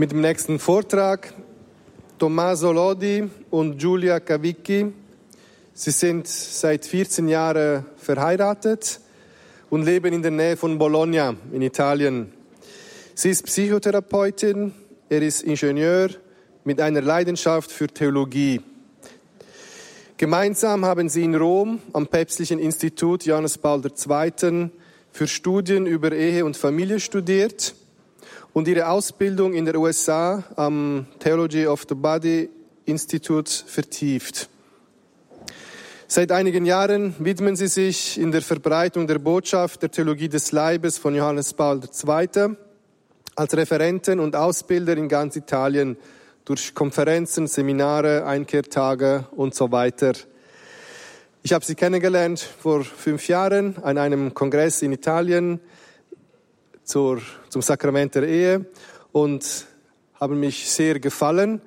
mit dem nächsten Vortrag. Tommaso Lodi und Giulia Cavicchi. Sie sind seit 14 Jahren verheiratet und leben in der Nähe von Bologna in Italien. Sie ist Psychotherapeutin, er ist Ingenieur mit einer Leidenschaft für Theologie. Gemeinsam haben sie in Rom am Päpstlichen Institut Johannes Paul II. für Studien über Ehe und Familie studiert und ihre Ausbildung in der USA am Theology of the Body Institute vertieft. Seit einigen Jahren widmen sie sich in der Verbreitung der Botschaft der Theologie des Leibes von Johannes Paul II. als Referenten und Ausbilder in ganz Italien durch Konferenzen, Seminare, Einkehrtage und so weiter. Ich habe sie kennengelernt vor fünf Jahren an einem Kongress in Italien zur, zum Sakrament der Ehe und haben mich sehr gefallen.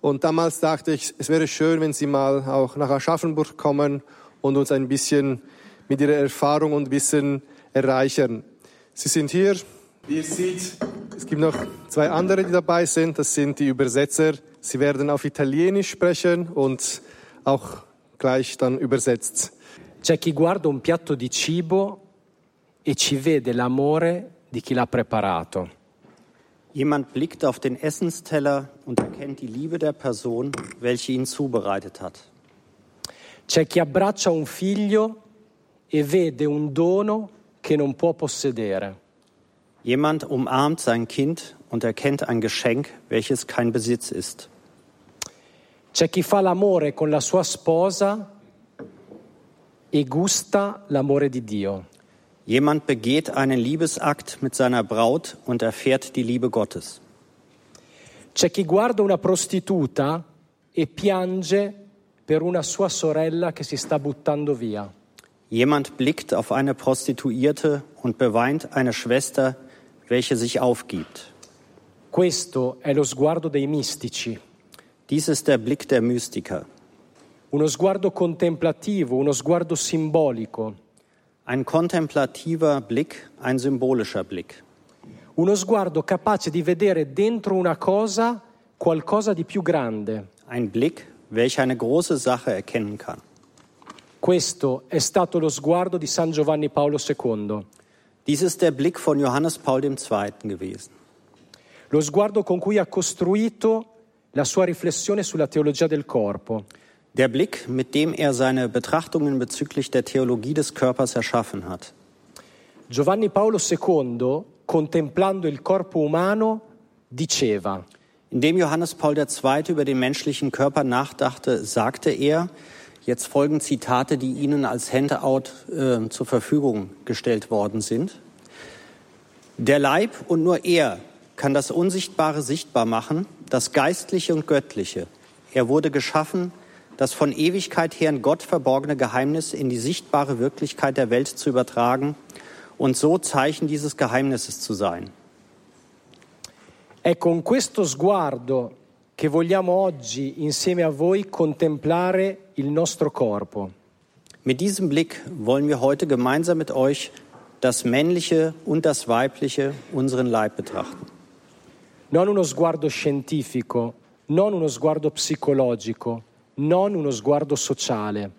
Und damals dachte ich, es wäre schön, wenn Sie mal auch nach Aschaffenburg kommen und uns ein bisschen mit Ihrer Erfahrung und Wissen erreichen. Sie sind hier. Wie ihr seht, es gibt noch zwei andere, die dabei sind. Das sind die Übersetzer. Sie werden auf Italienisch sprechen und auch gleich dann übersetzt. C'è chi guarda un piatto di cibo e ci vede l'amore di chi l'ha preparato. Jemand blickt auf den Essensteller und erkennt die Liebe der Person, welche ihn zubereitet hat. C'è chi abbraccia un figlio e vede un dono che non può possedere. Jemand umarmt sein Kind und erkennt ein Geschenk, welches kein Besitz ist. C'è chi fa l'amore con la sua sposa e gusta l'amore di Dio. Jemand begeht einen Liebesakt mit seiner Braut und erfährt die Liebe Gottes. C'è chi guarda una prostituta e piange per una sua sorella che si sta buttando via. Jemand blickt auf eine Prostituierte und beweint eine Schwester, welche sich aufgibt. Questo è lo sguardo dei mistici, Dies ist der Blick der Mystiker. uno sguardo contemplativo, uno sguardo simbolico, Ein kontemplativer Blick, ein symbolischer Blick. uno sguardo capace di vedere dentro una cosa qualcosa di più grande. Ein Blick, welcher eine große Sache erkennen kann. Questo è stato lo sguardo di San Giovanni Paolo II, Dies ist der Blick von Johannes Paul II. gewesen. lo sguardo con cui ha costruito la sua riflessione sulla teologia del corpo. Der Blick, mit dem er seine Betrachtungen bezüglich der Theologie des Körpers erschaffen hat. Giovanni Paolo II, contemplando il corpo umano, diceva, Indem Johannes Paul II. über den menschlichen Körper nachdachte, sagte er, jetzt folgen Zitate, die Ihnen als Handout äh, zur Verfügung gestellt worden sind. Der Leib und nur er kann das Unsichtbare sichtbar machen, das Geistliche und Göttliche. Er wurde geschaffen, das von Ewigkeit her in Gott verborgene Geheimnis in die sichtbare Wirklichkeit der Welt zu übertragen und so Zeichen dieses Geheimnisses zu sein. è con questo sguardo che vogliamo oggi insieme a voi contemplare il nostro corpo. Mit diesem Blick wollen wir heute gemeinsam mit euch das Männliche und das Weibliche, unseren Leib betrachten. Non uno sguardo scientifico, non uno sguardo psicologico, non uno sguardo sociale,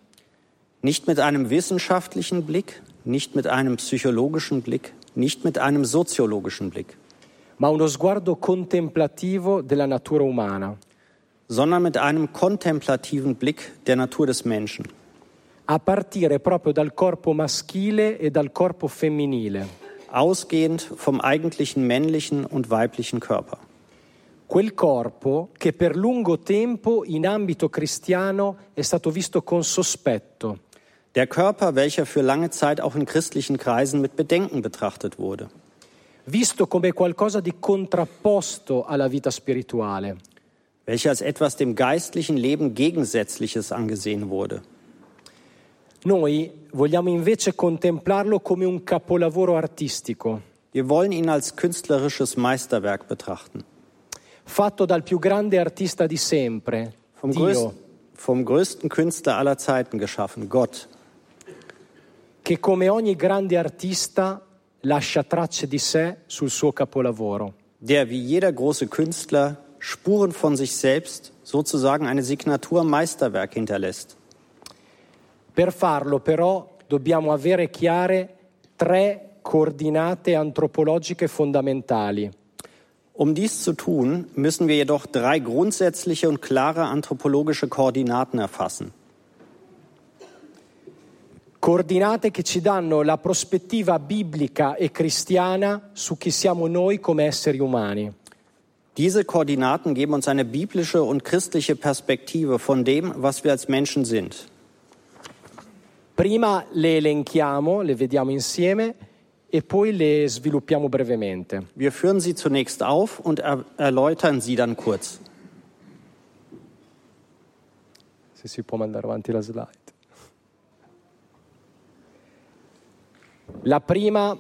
Nicht mit einem wissenschaftlichen Blick, nicht mit einem psychologischen Blick, nicht mit einem soziologischen Blick, ma uno sguardo contemplativo della natura umana, sondern mit einem kontemplativen Blick der Natur des Menschen, a partire proprio dal corpo maschile e dal corpo femminile. ausgehend vom eigentlichen männlichen und weiblichen Körper. Quel corpo che per lungo tempo in ambito cristiano è stato visto con sospetto, Der Körper, welcher für lange Zeit auch in christlichen Kreisen mit Bedenken betrachtet wurde, visto come qualcosa di contrapposto alla vita spirituale. welcher als etwas dem geistlichen Leben Gegensätzliches angesehen wurde. Noi vogliamo invece contemplarlo come un capolavoro artistico, Wir wollen ihn als künstlerisches Meisterwerk betrachten. Fatto dal più grande artista di sempre, Vom, Dio, größten, vom größten Künstler aller Zeiten geschaffen, Gott, che come ogni grande artista lascia tracce di sé sul suo capolavoro. der wie jeder große Künstler Spuren von sich selbst, sozusagen eine Signatur Meisterwerk hinterlässt. Per farlo però dobbiamo avere chiare tre coordinate antropologiche fondamentali. Um dies zu tun, müssen wir jedoch drei grundsätzliche und klare anthropologische Koordinaten erfassen. Coordinate che ci danno la prospettiva biblica e cristiana su chi siamo noi come esseri umani. Diese Koordinaten geben uns eine biblische und christliche Perspektive von dem, was wir als Menschen sind. Prima le elenchiamo, le vediamo insieme e poi le sviluppiamo brevemente. Wir führen sie zunächst auf und er erläutern sie dann kurz. Se si può mandare avanti la slide. La prima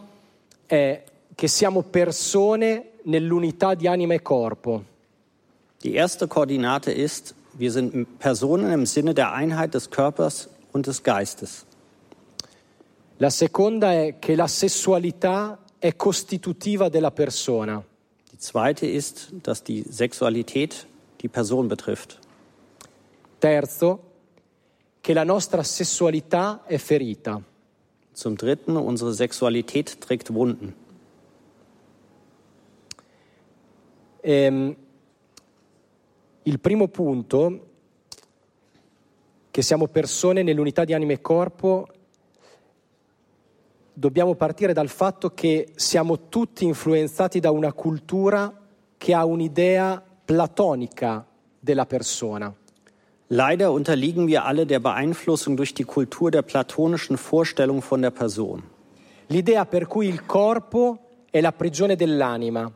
è che siamo persone nell'unità di anima e corpo. Die erste Koordinate ist, wir sind Personen im Sinne der Einheit des Körpers und des Geistes. La seconda è che la sessualità è costitutiva della persona. Die zweite ist, dass die Sexualität die Person betrifft. Terzo, che la nostra sessualità è ferita. Zum Dritten, unsere Sexualität trägt Wunden. Ehm, il primo punto, che siamo persone nell'unità di anima e corpo, dobbiamo partire dal fatto che siamo tutti influenzati da una cultura che ha un'idea platonica della persona. Leider unterliegen wir alle der Beeinflussung durch die Kultur der platonischen Vorstellung von der Person. L'idea per cui il corpo è la prigione dell'anima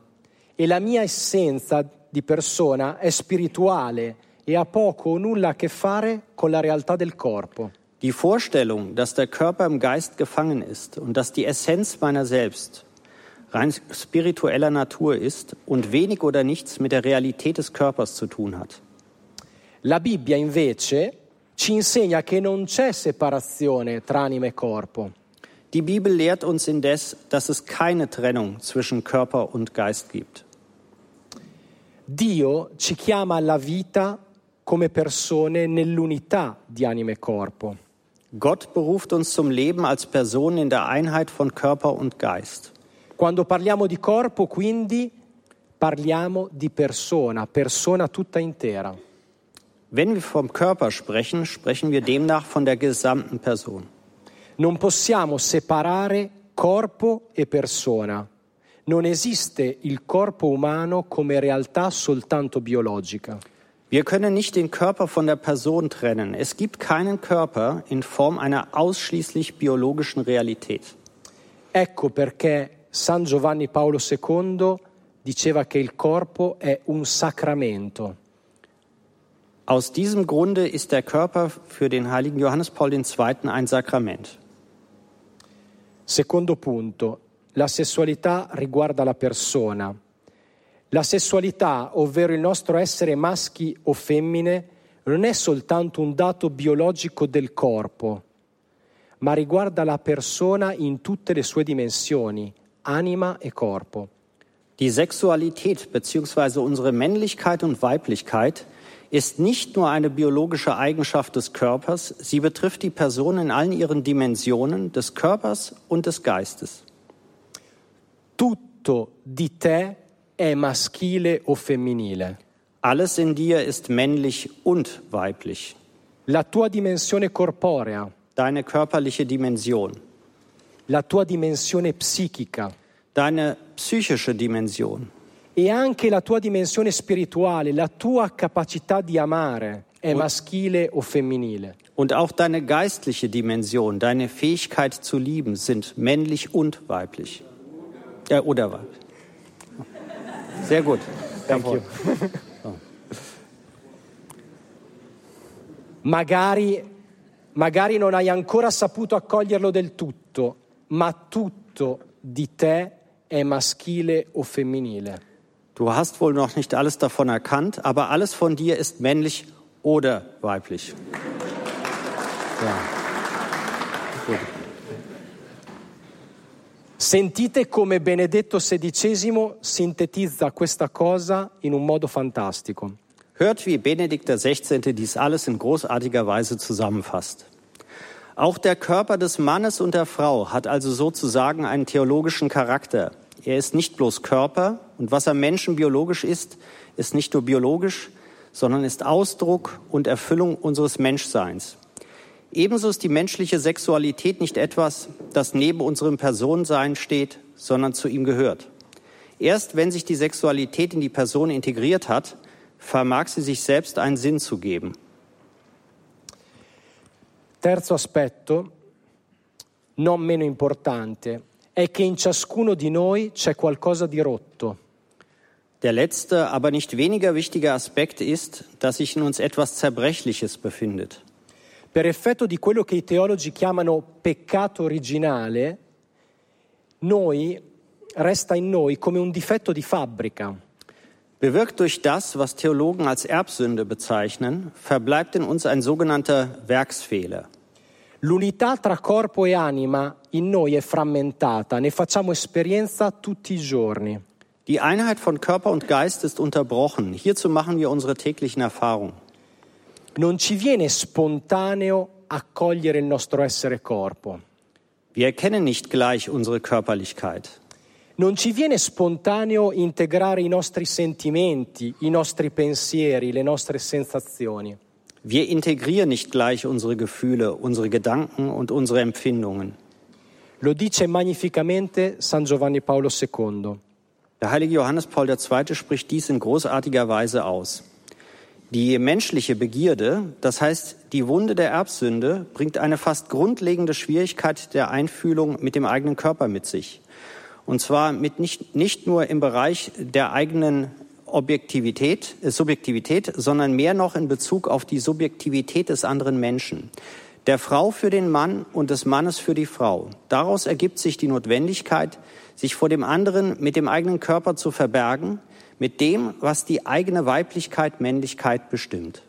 e la mia essenza di persona è spirituale e ha poco o nulla a che fare con la realtà del corpo. Die Vorstellung, dass der Körper im Geist gefangen ist und dass die Essenz meiner selbst rein spiritueller Natur ist und wenig oder nichts mit der Realität des Körpers zu tun hat. La Bibbia invece ci insegna che non c'è separazione tra anima e corpo. Die Bibel lehrt uns indes, dass es keine Trennung zwischen Körper und Geist gibt. Dio ci chiama alla vita come persone nell'unità di anima e corpo. Gott beruft uns zum Leben als Personen in der Einheit von Körper und Geist. Quando parliamo di corpo, quindi, parliamo di persona, persona tutta intera. Wenn wir vom Körper sprechen, sprechen wir demnach von der gesamten Person. Non possiamo separare corpo e persona. Non esiste il corpo umano come realtà soltanto biologica. Wir können nicht den Körper von der Person trennen. Es gibt keinen Körper in Form einer ausschließlich biologischen Realität. Ecco perché San Giovanni Paolo II diceva che il corpo è un sacramento. Aus diesem Grunde ist der Körper für den heiligen Johannes Paul II. ein Sakrament. Secondo punto, la sessualità riguarda la persona. La sessualità, ovvero il nostro essere maschi o femmine, non è soltanto un dato biologico del corpo, ma riguarda la persona in tutte le sue dimensioni, anima e corpo. Die Sexualität bzw. unsere Männlichkeit und Weiblichkeit ist nicht nur eine biologische Eigenschaft des Körpers, sie betrifft die Person in allen ihren Dimensionen des Körpers und des Geistes. Tutto di te è maschile o femminile. Alles in dir ist männlich und weiblich. La tua dimensione corporea, Deine körperliche Dimension, la tua dimensione psichica deine psychische Dimension e anche la tua dimensione spirituale, la tua capacità di amare è maschile o femminile. und auch deine geistliche Dimension, deine Fähigkeit zu lieben sind männlich und weiblich. Ja, oder weiblich. Sehr gut. Thank you. Magari, magari non hai ancora saputo accoglierlo del tutto, ma tutto di te è maschile o femminile. Du hast wohl noch nicht alles davon erkannt, aber alles von dir ist männlich oder weiblich. Ja. Gut. Sentite come Benedetto XVI sintetizza questa cosa in un modo fantastico. Hört, wie Benedikt XVI. dies alles in großartiger Weise zusammenfasst. Auch der Körper des Mannes und der Frau hat also sozusagen einen theologischen Charakter. Er ist nicht bloß Körper und was am Menschen biologisch ist, ist nicht nur biologisch, sondern ist Ausdruck und Erfüllung unseres Menschseins. Ebenso ist die menschliche Sexualität nicht etwas, das neben unserem Personensein steht, sondern zu ihm gehört. Erst wenn sich die Sexualität in die Person integriert hat, vermag sie sich selbst einen Sinn zu geben. Terzo aspetto, non meno importante, è che in ciascuno di noi c'è qualcosa di rotto. Der letzte, aber nicht weniger wichtige Aspekt ist, dass sich in uns etwas Zerbrechliches befindet. Per effetto di quello che i teologi chiamano peccato originale, noi resta in noi come un difetto di fabbrica. Bewirkt durch das, was Theologen als Erbsünde bezeichnen, verbleibt in uns ein sogenannter Werksfehler. L'unità tra corpo e anima in noi è frammentata, ne facciamo esperienza tutti i giorni. Die Einheit von Körper und Geist ist unterbrochen. Hierzu machen wir unsere täglichen Erfahrungen. Non ci viene spontaneo accogliere il nostro essere corpo. Wir erkennen nicht gleich unsere Körperlichkeit. Non ci viene spontaneo integrare i nostri sentimenti, i nostri pensieri, le nostre sensazioni. Wir integrieren nicht gleich unsere Gefühle, unsere Gedanken und unsere Empfindungen. Lo dice magnificamente San Giovanni Paolo II. Der heilige Johannes Paul II. spricht dies in großartiger Weise aus. Die menschliche Begierde, das heißt die Wunde der Erbsünde, bringt eine fast grundlegende Schwierigkeit der Einfühlung mit dem eigenen Körper mit sich. Und zwar mit nicht, nicht nur im Bereich der eigenen Objektivität, äh, Subjektivität, sondern mehr noch in Bezug auf die Subjektivität des anderen Menschen. Der Frau für den Mann und des Mannes für die Frau. Daraus ergibt sich die Notwendigkeit, sich vor dem anderen mit dem eigenen Körper zu verbergen, mit dem, was die eigene Weiblichkeit, Männlichkeit bestimmt.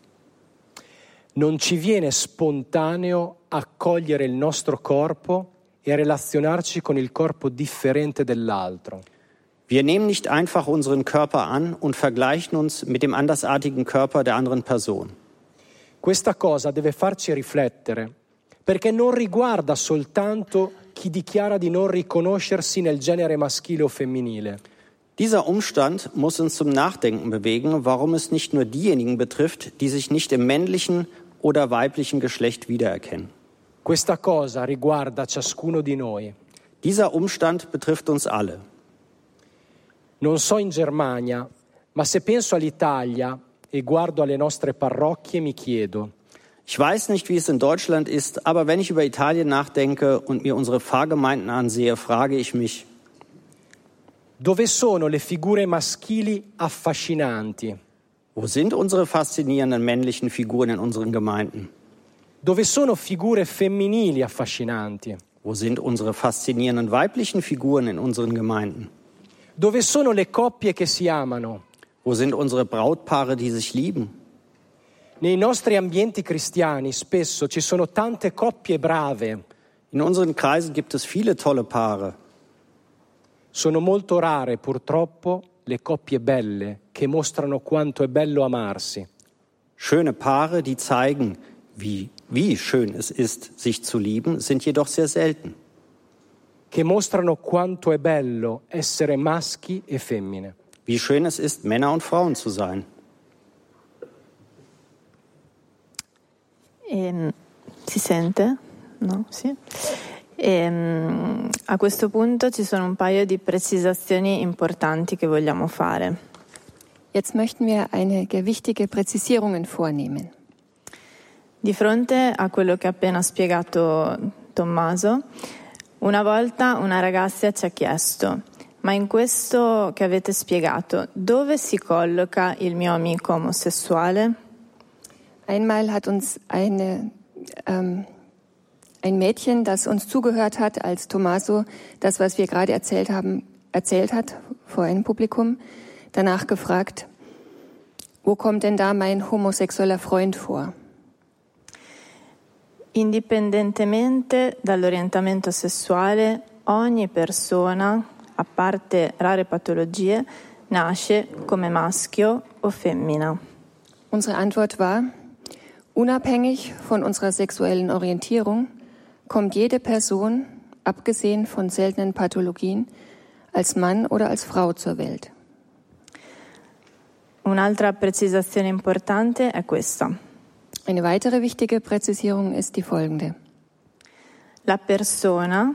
Non ci viene spontaneo accogliere il nostro corpo e relazionarci con il corpo differente dell'altro. Wir nehmen nicht einfach unseren Körper an und vergleichen uns mit dem andersartigen Körper der anderen Person. Questa cosa deve farci riflettere, perché non riguarda soltanto chi dichiara di non riconoscersi nel genere maschile o femminile. Dieser Umstand muss uns zum Nachdenken bewegen, warum es nicht nur diejenigen betrifft, die sich nicht im männlichen oder weiblichen Geschlecht wiedererkennen. Questa cosa riguarda ciascuno di noi. Dieser Umstand betrifft uns alle. Non so in Germania, ma se penso all'Italia e guardo alle nostre parrocchie mi chiedo, Ich weiß nicht, wie es in Deutschland ist, aber wenn ich über Italien nachdenke und mir unsere Pfarrgemeinden ansehe, frage ich mich, dove sono le figure maschili affascinanti? wo sind unsere faszinierenden männlichen Figuren in unseren Gemeinden? Dove sono figure femminili affascinanti? Wo sind unsere faszinierenden weiblichen Figuren in unseren Gemeinden? Dove sono le coppie che si amano? Wo sind unsere Brautpaare, die sich lieben? Nei nostri ambienti cristiani spesso ci sono tante coppie brave, In unseren Kreisen gibt es viele tolle Paare. Sono molto rare purtroppo le coppie belle che mostrano quanto è bello amarsi. Schöne Paare, die zeigen, wie, wie schön es ist, sich zu lieben, sind jedoch sehr selten. che mostrano quanto è bello essere maschi e femmine. Wie schön es ist, Männer und Frauen zu sein. Ehm, si sente? No? Sì. Ehm, a questo punto ci sono un paio di precisazioni importanti che vogliamo fare. Jetzt möchten wir einige wichtige Präzisierungen vornehmen. Di fronte a quello che ha appena spiegato Tommaso, una volta una ragazza ci ha chiesto, ma in questo che avete spiegato, dove si colloca il mio amico omosessuale? Einmal hat uns eine, ähm, ein Mädchen, das uns zugehört hat, als Tommaso das, was wir gerade erzählt haben, erzählt hat vor einem Publikum, danach gefragt, wo kommt denn da mein homosexueller Freund vor? Indipendentemente dall'orientamento sessuale, ogni persona, a parte rare patologie, nasce come maschio o femmina. Unsere Antwort war, unabhängig von unserer sexuellen Orientierung kommt jede Person, abgesehen von seltenen Pathologien, als Mann oder als Frau zur Welt. Un'altra precisazione importante è questa. Eine weitere wichtige Präzisierung ist die folgende. La persona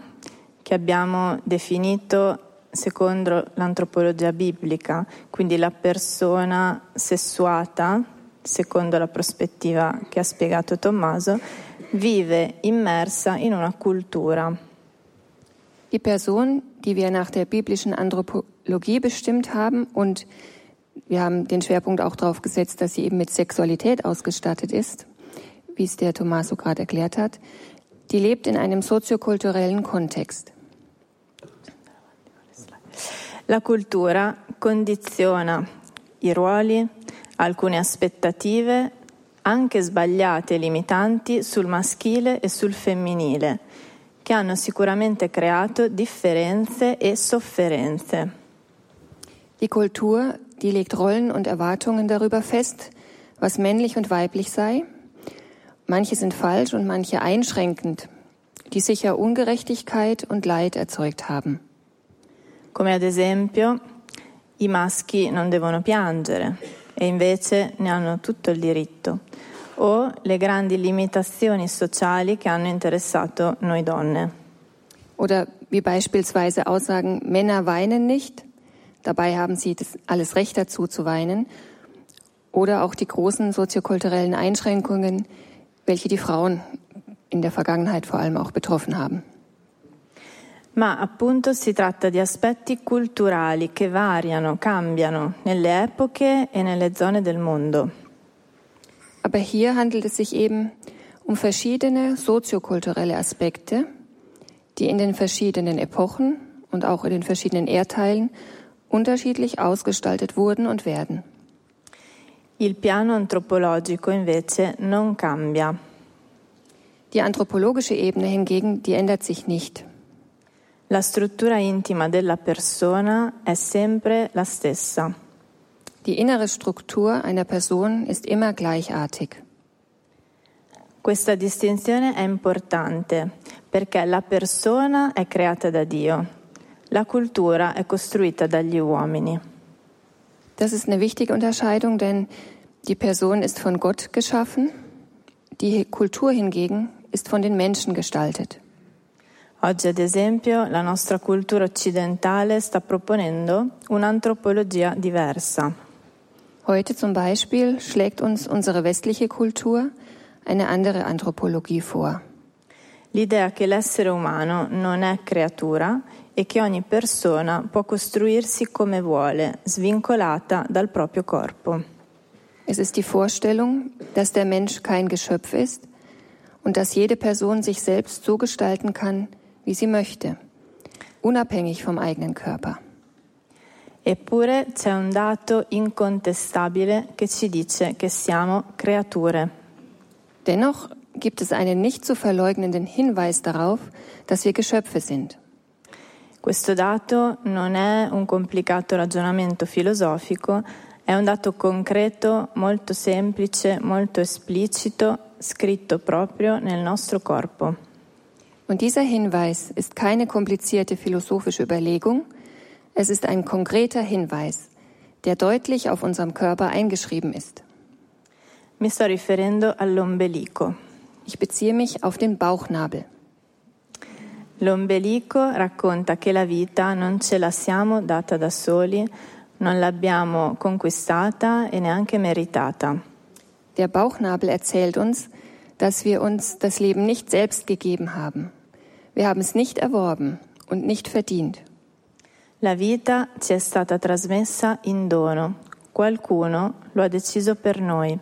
che abbiamo definito secondo l'antropologia biblica, quindi la persona sessuata, secondo la prospettiva che ha spiegato Tommaso, vive immersa in una cultura. Die Person, die wir nach der biblischen Anthropologie bestimmt haben und wir haben den Schwerpunkt auch darauf gesetzt, dass sie eben mit Sexualität ausgestattet ist, wie es der Tommaso gerade erklärt hat, die lebt in einem soziokulturellen Kontext. La cultura condiziona i ruoli, alcune aspettative, anche sbagliate e limitanti, sul maschile e sul femminile, che hanno sicuramente creato differenze e sofferenze. Die Kultur, die legt Rollen und Erwartungen darüber fest, was männlich und weiblich sei. Manche sind falsch und manche einschränkend, die sicher Ungerechtigkeit und Leid erzeugt haben. come ad esempio i maschi non devono piangere e invece ne hanno tutto il diritto, o le grandi limitazioni sociali che hanno interessato noi donne. Oder wie beispielsweise Aussagen, Männer weinen nicht, dabei haben sie alles Recht dazu zu weinen. Oder auch die großen soziokulturellen Einschränkungen, welche die Frauen in der Vergangenheit vor allem auch betroffen haben. Ma appunto si tratta di aspetti culturali che variano, cambiano nelle epoche e nelle zone del mondo. Aber hier handelt es sich eben um verschiedene soziokulturelle Aspekte, die in den verschiedenen Epochen und auch in den verschiedenen Erdteilen unterschiedlich ausgestaltet wurden und werden. Il piano antropologico invece non cambia. Die anthropologische Ebene hingegen, die ändert sich nicht. La struttura intima della persona è sempre la stessa. Die innere Struktur einer Person ist immer gleichartig. Questa distinzione è importante perché la persona è creata da Dio, la cultura è costruita dagli uomini. Das ist eine wichtige Unterscheidung, denn die Person ist von Gott geschaffen, die Kultur hingegen ist von den Menschen gestaltet. Oggi, ad esempio, la nostra cultura occidentale sta proponendo un'antropologia diversa. Heute zum Beispiel schlägt uns unsere westliche Kultur eine andere Anthropologie vor. L'idea che l'essere umano non è creatura e che ogni persona può costruirsi come vuole, svincolata dal proprio corpo. Es ist die Vorstellung, dass der Mensch kein Geschöpf ist und dass jede Person sich selbst so gestalten kann, wie sie möchte, unabhängig vom eigenen Körper. Eppure c'è un dato incontestabile che ci dice che siamo creature. Dennoch gibt es einen nicht zu verleugnenden Hinweis darauf, dass wir Geschöpfe sind. Questo dato non è un complicato ragionamento filosofico, è un dato concreto, molto semplice, molto esplicito, scritto proprio nel nostro corpo. Und dieser Hinweis ist keine komplizierte philosophische Überlegung, es ist ein konkreter Hinweis, der deutlich auf unserem Körper eingeschrieben ist. Mi sto riferendo all'ombelico. Ich beziehe mich auf den Bauchnabel. L'ombelico racconta che la vita non ce la siamo data da soli, non l'abbiamo conquistata e neanche meritata. Der Bauchnabel erzählt uns, dass wir uns das Leben nicht selbst gegeben haben. Wir haben es nicht erworben und nicht verdient. La vita ci è stata trasmessa in dono. Qualcuno lo ha deciso per noi.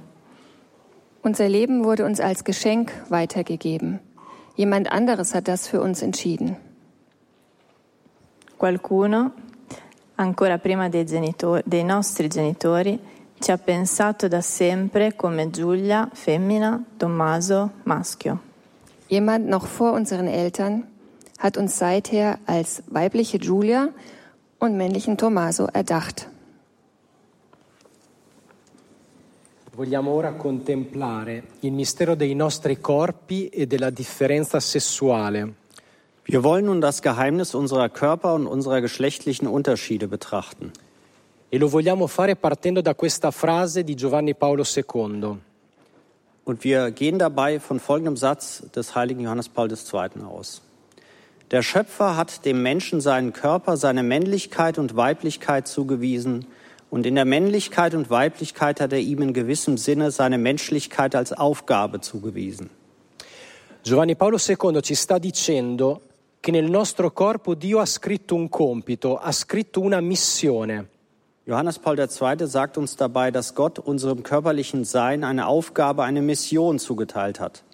Unser Leben wurde uns als Geschenk weitergegeben. Jemand anderes hat das für uns entschieden. Qualcuno, ancora prima dei, genitori, dei nostri genitori, ci ha pensato da sempre come Giulia, femmina, Tommaso, maschio. Jemand noch vor unseren Eltern hat uns seither als weibliche Julia und männlichen Tommaso erdacht. Vogliamo ora contemplare il mistero dei nostri corpi e della differenza sessuale. Wir wollen nun das Geheimnis unserer Körper und unserer geschlechtlichen Unterschiede betrachten. E lo vogliamo fare partendo da questa frase di Giovanni Paolo II. Und wir gehen dabei von folgendem Satz des heiligen Johannes Paul II. aus. Der Schöpfer hat dem Menschen seinen Körper, seine Männlichkeit und Weiblichkeit zugewiesen, und in der Männlichkeit und Weiblichkeit hat er ihm in gewissem Sinne seine Menschlichkeit als Aufgabe zugewiesen. Giovanni Paolo II ci sta dicendo che nel nostro corpo Dio ha scritto un compito, ha scritto una missione. Johannes Paul II. sagt uns dabei, dass Gott unserem körperlichen Sein eine Aufgabe, eine Mission zugeteilt hat.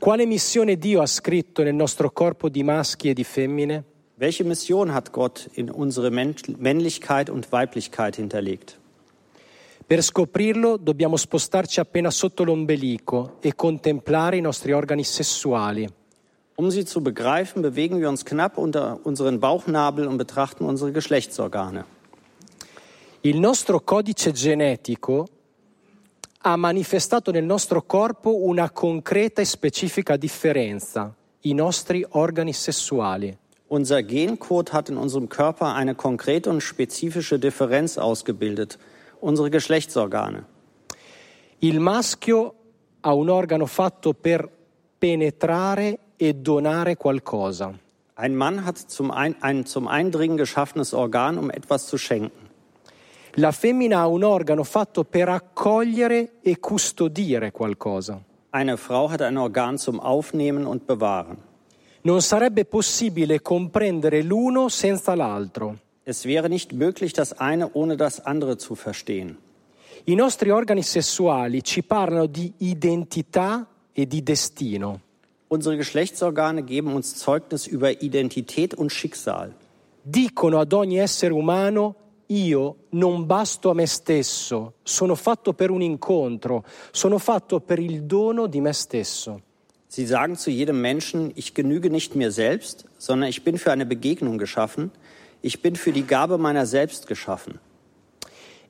Quale missione Dio ha scritto nel nostro corpo di maschi e di femmine? Welche Mission hat Gott in unsere Männlichkeit und Weiblichkeit hinterlegt? Per scoprirlo dobbiamo spostarci appena sotto l'ombelico e contemplare i nostri organi sessuali. Um sie zu begreifen, bewegen wir uns knapp unter unseren Bauchnabel und betrachten unsere Geschlechtsorgane. Il nostro codice genetico ha manifestato nel nostro corpo una concreta e specifica differenza, i nostri organi sessuali. Unser Gencode hat in unserem Körper eine konkrete und spezifische Differenz ausgebildet, unsere Geschlechtsorgane. Il maschio ha un organo fatto per penetrare e donare qualcosa. Ein Mann hat zum ein, ein zum Eindringen geschaffenes Organ, um etwas zu schenken. La femmina ha un organo fatto per accogliere e custodire qualcosa. Eine Frau hat ein Organ zum Aufnehmen und Bewahren. Non sarebbe possibile comprendere l'uno senza l'altro. Es wäre nicht möglich, das eine ohne das andere zu verstehen. I nostri organi sessuali ci parlano di identità e di destino. Unsere Geschlechtsorgane geben uns Zeugnis über Identität und Schicksal. Dicono ad ogni essere umano io non basto a me stesso, sono fatto per un incontro, sono fatto per il dono di me stesso. Sie sagen zu jedem Menschen, ich genüge nicht mir selbst, sondern ich bin für eine Begegnung geschaffen, ich bin für die Gabe meiner selbst geschaffen.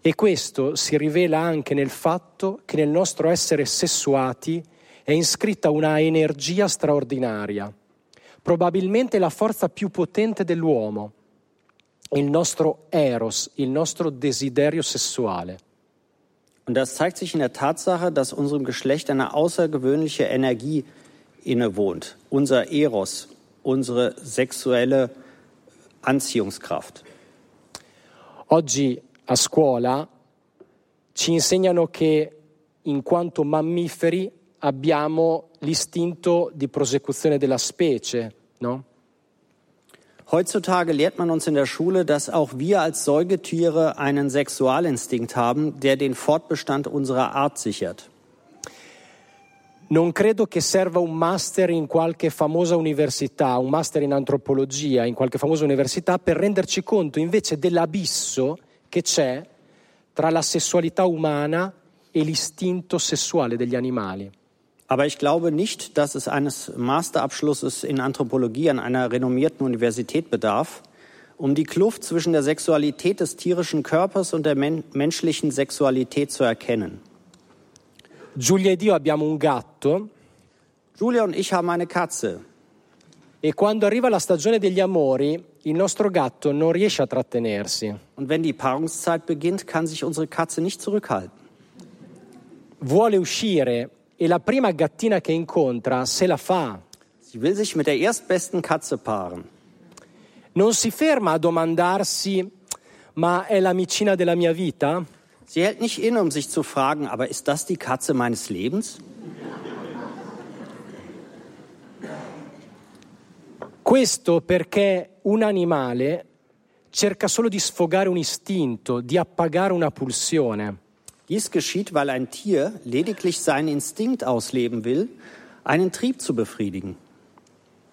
E questo si rivela anche nel fatto che nel nostro essere sessuati è iscritta una energia straordinaria, probabilmente la forza più potente dell'uomo, il nostro eros, il nostro desiderio sessuale. Und das zeigt sich in der Tatsache, dass unserem Geschlecht eine außergewöhnliche Energie innewohnt, unser Eros, unsere sexuelle Anziehungskraft. Oggi a scuola ci insegnano che in quanto mammiferi abbiamo l'istinto di prosecuzione della specie, no? Heutzutage lehrt man uns in der Schule, dass auch wir als Säugetiere einen Sexualinstinkt haben, der den Fortbestand unserer Art sichert. Non credo che serva un master in qualche famosa università, un master in antropologia in qualche famosa università per renderci conto invece dell'abisso che c'è tra la sessualità umana e l'istinto sessuale degli animali. Aber ich glaube nicht, dass es eines Masterabschlusses in Anthropologie an einer renommierten Universität bedarf, um die Kluft zwischen der Sexualität des tierischen Körpers und der men menschlichen Sexualität zu erkennen. Giulia ed io abbiamo un gatto Julia und ich haben eine Katze. e quando arriva la stagione degli amori il nostro gatto non riesce a trattenersi. Und wenn die Paarungszeit beginnt, kann sich unsere Katze nicht zurückhalten. Vuole uscire e la prima gattina che incontra se la fa. Sie will sich mit der erstbesten Katze paaren. Non si ferma a domandarsi ma è l'amicina della mia vita? Sie hält nicht inne, um sich zu fragen, aber ist das die Katze meines Lebens? Questo perché un animale cerca solo di sfogare un istinto, di appagare una pulsione. Dies geschieht, weil ein Tier lediglich seinen Instinkt ausleben will, einen Trieb zu befriedigen.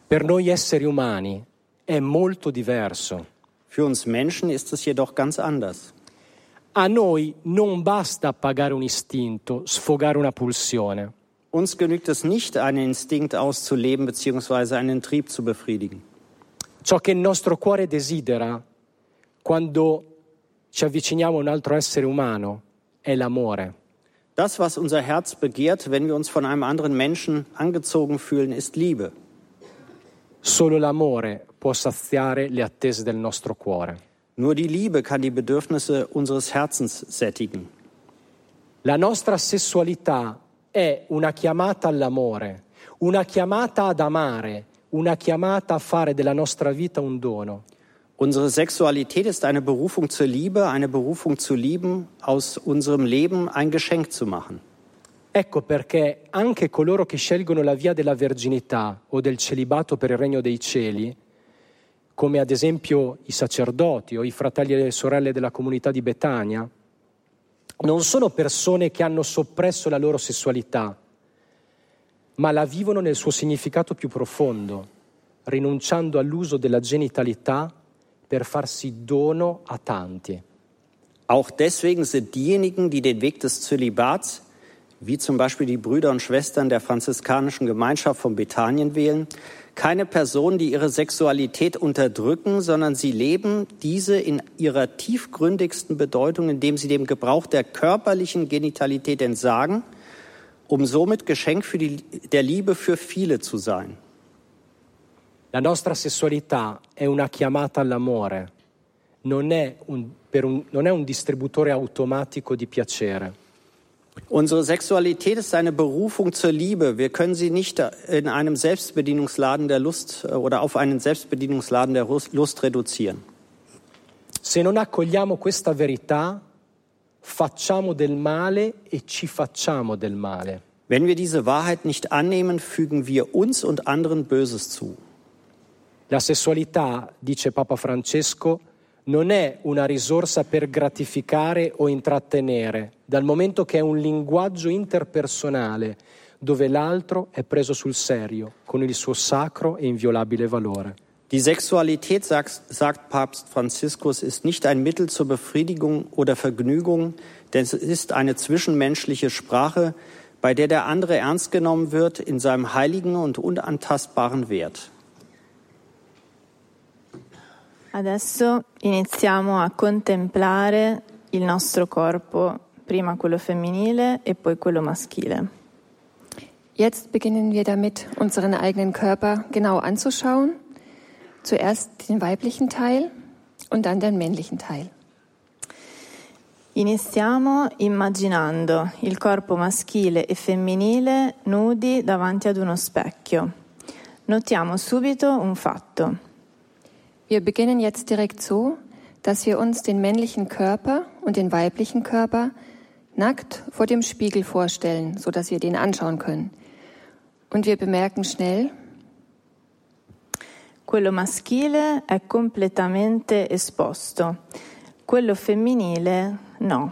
Per noi esseri umani è molto diverso. Für uns Menschen ist es jedoch ganz anders. A noi non basta appagare un istinto, sfogare una pulsione. Uns genügt es nicht, einen Instinkt auszuleben bzw. einen Trieb zu befriedigen. Ciò che il nostro cuore desidera quando ci avviciniamo a un altro essere umano è l'amore. Das, was unser Herz begehrt, wenn wir uns von einem anderen Menschen angezogen fühlen, ist Liebe. Solo l'amore può saziare le attese del nostro cuore. Nur die Liebe kann die Bedürfnisse unseres Herzens sättigen. La nostra sessualità è una chiamata all'amore, una chiamata ad amare, una chiamata a fare della nostra vita un dono. Unsere Sexualität ist eine Berufung zur Liebe, eine Berufung zu lieben, aus unserem Leben ein Geschenk zu machen. Ecco perché anche coloro che scelgono la via della verginità o del celibato per il regno dei cieli, come ad esempio i sacerdoti o i fratelli e le sorelle della comunità di Betania, non sono persone che hanno soppresso la loro sessualità, ma la vivono nel suo significato più profondo, rinunciando all'uso della genitalità per farsi dono a tanti. Auch deswegen sind diejenigen, die den Weg des Zölibats wie zum Beispiel die Brüder und Schwestern der franziskanischen Gemeinschaft von Bethanien wählen, keine Personen, die ihre Sexualität unterdrücken, sondern sie leben diese in ihrer tiefgründigsten Bedeutung, indem sie dem Gebrauch der körperlichen Genitalität entsagen, um somit Geschenk die, der Liebe für viele zu sein. La nostra sessualità è una chiamata all'amore, non è un, un, non è un distributore automatico di piacere. Unsere Sexualität ist eine Berufung zur Liebe. Wir können sie nicht in einem Selbstbedienungsladen der Lust äh, oder auf einen Selbstbedienungsladen der Lust reduzieren. Se non accogliamo questa verità, facciamo del male e ci facciamo del male. Wenn wir diese Wahrheit nicht annehmen, fügen wir uns und anderen Böses zu. La sessualità, dice Papa Francesco, non è una risorsa per gratificare o intrattenere, dal momento che è un linguaggio interpersonale dove l'altro è preso sul serio con il suo sacro e inviolabile valore. Die Sexualität, sagt, sagt Papst Franziskus, ist nicht ein Mittel zur Befriedigung oder Vergnügung, denn es ist eine zwischenmenschliche Sprache, bei der der andere ernst genommen wird in seinem heiligen und unantastbaren Wert. Adesso iniziamo a contemplare il nostro corpo, prima quello femminile e poi quello maschile. Jetzt beginnen wir damit, unseren eigenen Körper genau anzuschauen. Zuerst den weiblichen Teil und dann den männlichen Teil. Iniziamo immaginando il corpo maschile e femminile nudi davanti ad uno specchio. Notiamo subito un fatto. Wir beginnen jetzt direkt so, dass wir uns den männlichen Körper und den weiblichen Körper nackt vor dem Spiegel vorstellen, so dass wir den anschauen können. Und wir bemerken schnell, quello maschile è completamente esposto, quello femminile no.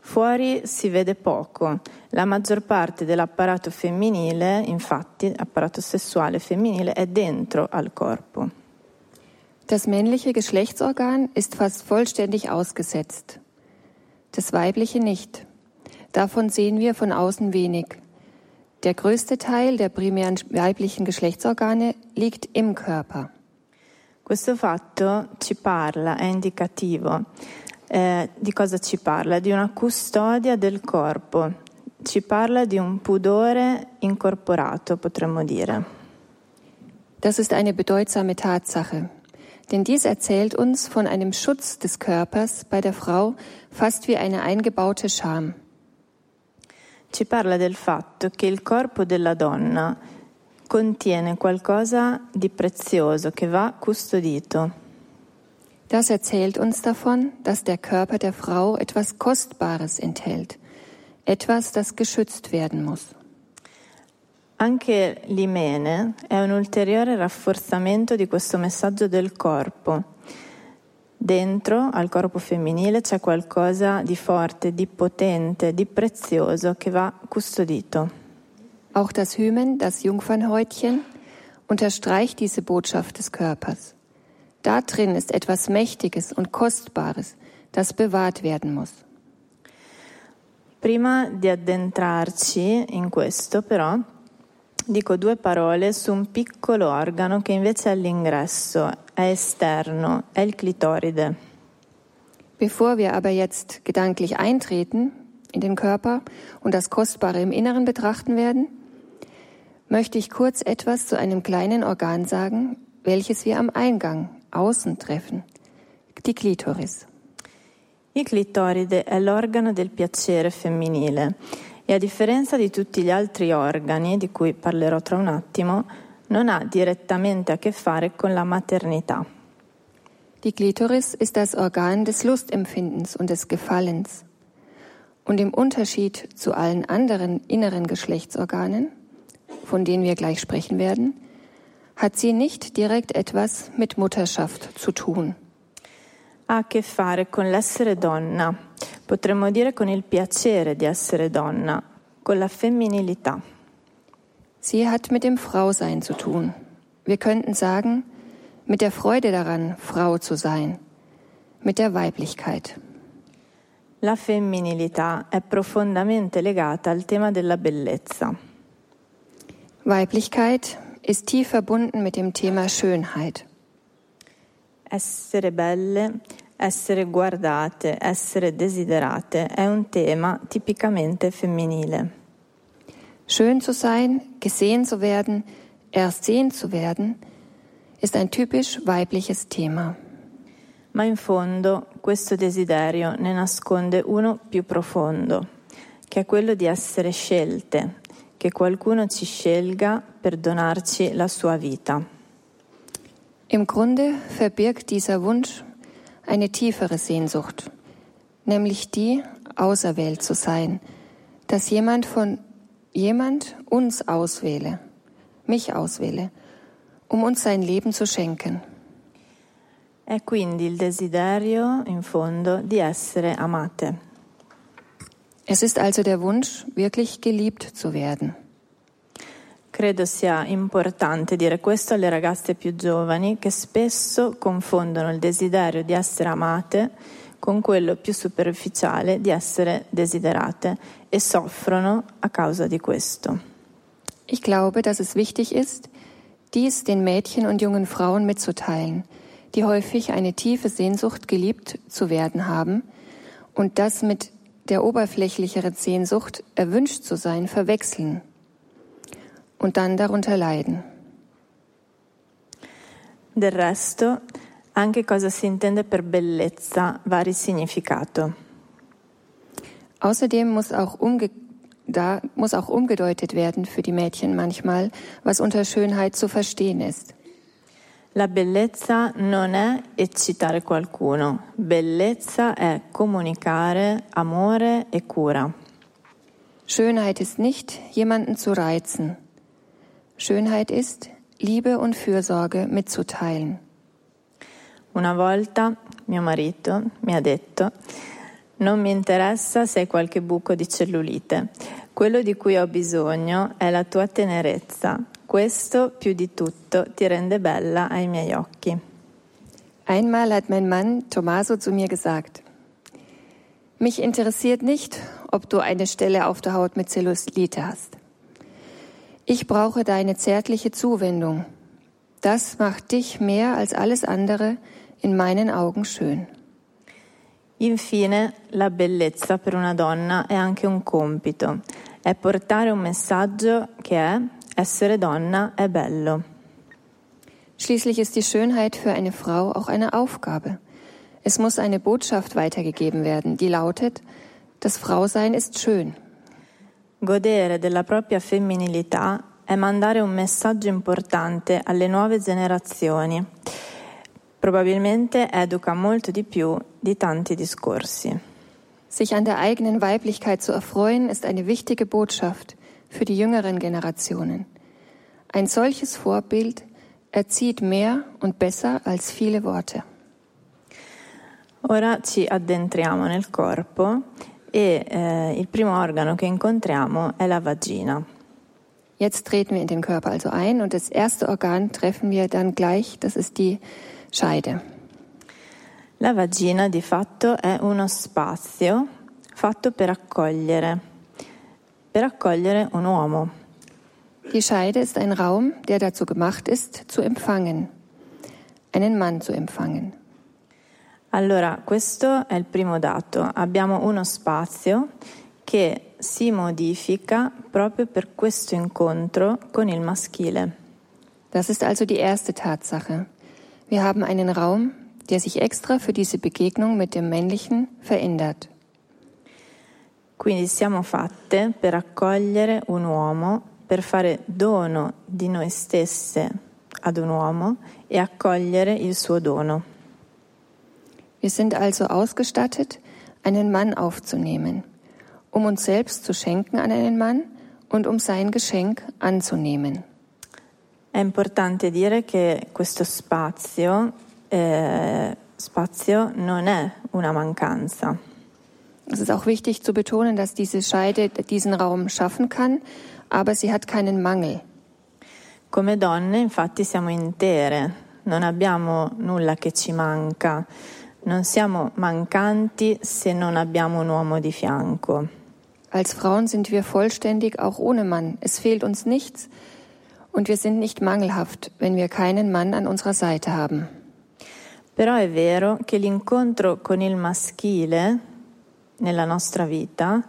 Fuori si vede poco. La maggior parte dell'apparato femminile, infatti, apparato sessuale femminile, è dentro al corpo. Das männliche Geschlechtsorgan ist fast vollständig ausgesetzt, das weibliche nicht. Davon sehen wir von außen wenig. Der größte Teil der primären weiblichen Geschlechtsorgane liegt im Körper. Questo fatto ci parla, è indicativo. Eh, di cosa ci parla? Di una custodia del corpo, ci parla di un pudore incorporato, potremmo dire. Das ist eine bedeutsame Tatsache. Denn dies erzählt uns von einem Schutz des Körpers bei der Frau fast wie eine eingebaute Scham. Ci parla del fatto che il corpo della donna contiene qualcosa di prezioso che va custodito. Das erzählt uns davon, dass der Körper der Frau etwas Kostbares enthält, etwas, das geschützt werden muss. Anche l'imene è un ulteriore rafforzamento di questo messaggio del corpo. Dentro al corpo femminile c'è qualcosa di forte, di potente, di prezioso che va custodito. Auch das Hymen, das Jungfernhäutchen, unterstreicht diese Botschaft des Körpers. Da drin ist etwas Mächtiges und Kostbares, das bewahrt werden muss. Prima di addentrarci in questo, però, dico due parole su un piccolo organo che invece è all'ingresso, è esterno, è il clitoride. Bevor wir aber jetzt gedanklich eintreten in den Körper und das Kostbare im Inneren betrachten werden, möchte ich kurz etwas zu einem kleinen Organ sagen, welches wir am Eingang außen treffen, die Klitoris. Il clitoride è l'organo del piacere femminile e a differenza di tutti gli altri organi, di cui parlerò tra un attimo, non ha direttamente a che fare con la maternità. Die Klitoris ist das Organ des Lustempfindens und des Gefallens. Und im Unterschied zu allen anderen inneren Geschlechtsorganen, von denen wir gleich sprechen werden, hat sie nicht direkt etwas mit Mutterschaft zu tun. Ha a che fare con l'essere donna, potremmo dire con il piacere di essere donna, con la femminilità. Sie hat mit dem Frausein zu tun. Wir könnten sagen, mit der Freude daran, Frau zu sein, mit der Weiblichkeit. La femminilità è profondamente legata al tema della bellezza. Weiblichkeit ist tief verbunden mit dem Thema Schönheit. Essere belle, essere guardate, essere desiderate è un tema tipicamente femminile. Schön zu sein, gesehen zu werden, ersehen zu werden, ist ein typisch weibliches Thema. Ma in fondo questo desiderio ne nasconde uno più profondo, che è quello di essere scelte, che qualcuno ci scelga per donarci la sua vita. Im Grunde verbirgt dieser Wunsch eine tiefere Sehnsucht, nämlich die, auserwählt zu sein, dass jemand von jemand uns auswähle, mich auswähle, um uns sein Leben zu schenken. È quindi il desiderio, in fondo, di essere amate. Es ist also der Wunsch, wirklich geliebt zu werden. Credo sia importante dire questo alle ragazze più giovani che spesso confondono il desiderio di essere amate con quello più superficiale di essere desiderate e soffrono a causa di questo. Ich glaube, dass es wichtig ist, dies den Mädchen und jungen Frauen mitzuteilen, die häufig eine tiefe Sehnsucht, geliebt zu werden haben und das mit der oberflächlicheren Sehnsucht, erwünscht zu sein, verwechseln und dann darunter leiden. Del resto, anche cosa si intende per bellezza vari significato. Außerdem muss auch, umge da muss auch umgedeutet werden für die Mädchen manchmal, was unter Schönheit zu verstehen ist. La bellezza non è eccitare qualcuno, bellezza è comunicare amore e cura. Schönheit ist nicht, jemanden zu reizen. Schönheit ist, Liebe und Fürsorge mitzuteilen. Una volta mio marito mi ha detto non mi interessa se hai qualche buco di cellulite, quello di cui ho bisogno è la tua tenerezza, questo più di tutto ti rende bella ai miei occhi. Einmal hat mein Mann Tommaso zu mir gesagt, mich interessiert nicht, ob du eine Stelle auf der Haut mit Zellulite hast. Ich brauche deine zärtliche Zuwendung. Das macht dich mehr als alles andere in meinen Augen schön. Infine, la bellezza per una donna è anche un compito, è portare un messaggio che è essere donna è bello. Schließlich ist die Schönheit für eine Frau auch eine Aufgabe. Es muss eine Botschaft weitergegeben werden, die lautet, das Frausein ist schön. Godere della propria femminilità è mandare un messaggio importante alle nuove generazioni. Probabilmente educa molto di più di tanti discorsi. Sich an der eigenen Weiblichkeit zu erfreuen, ist eine wichtige Botschaft für die jüngeren Generationen. Ein solches Vorbild erzieht mehr und besser als viele Worte. Ora ci addentriamo nel corpo e eh, il primo organo che incontriamo è la vagina. Jetzt treten wir in den Körper also ein und das erste Organ treffen wir dann gleich, das ist die Scheide. La vagina di fatto è uno spazio fatto per accogliere, per accogliere un uomo. Die Scheide ist ein Raum, der dazu gemacht ist, zu empfangen, einen Mann zu empfangen. Allora, questo è il primo dato. Abbiamo uno spazio che si modifica proprio per questo incontro con il maschile. Das ist also die erste Tatsache. Wir haben einen Raum, der sich extra für diese Begegnung mit dem Männlichen verändert. Quindi siamo fatte per accogliere un uomo, per fare dono di noi stesse ad un uomo e accogliere il suo dono. Wir sind also ausgestattet, einen Mann aufzunehmen, um uns selbst zu schenken an einen Mann und um sein Geschenk anzunehmen. È importante dire che questo spazio, eh, spazio non è una mancanza. Es ist auch wichtig zu betonen, dass diese Scheide diesen Raum schaffen kann, aber sie hat keinen Mangel. Come donne infatti siamo intere, non abbiamo nulla che ci manca, non siamo mancanti se non abbiamo un uomo di fianco. Als Frauen sind wir vollständig, auch ohne Mann. Es fehlt uns nichts und wir sind nicht mangelhaft, wenn wir keinen Mann an unserer Seite haben. Però è vero che l'incontro con il maschile nella nostra vita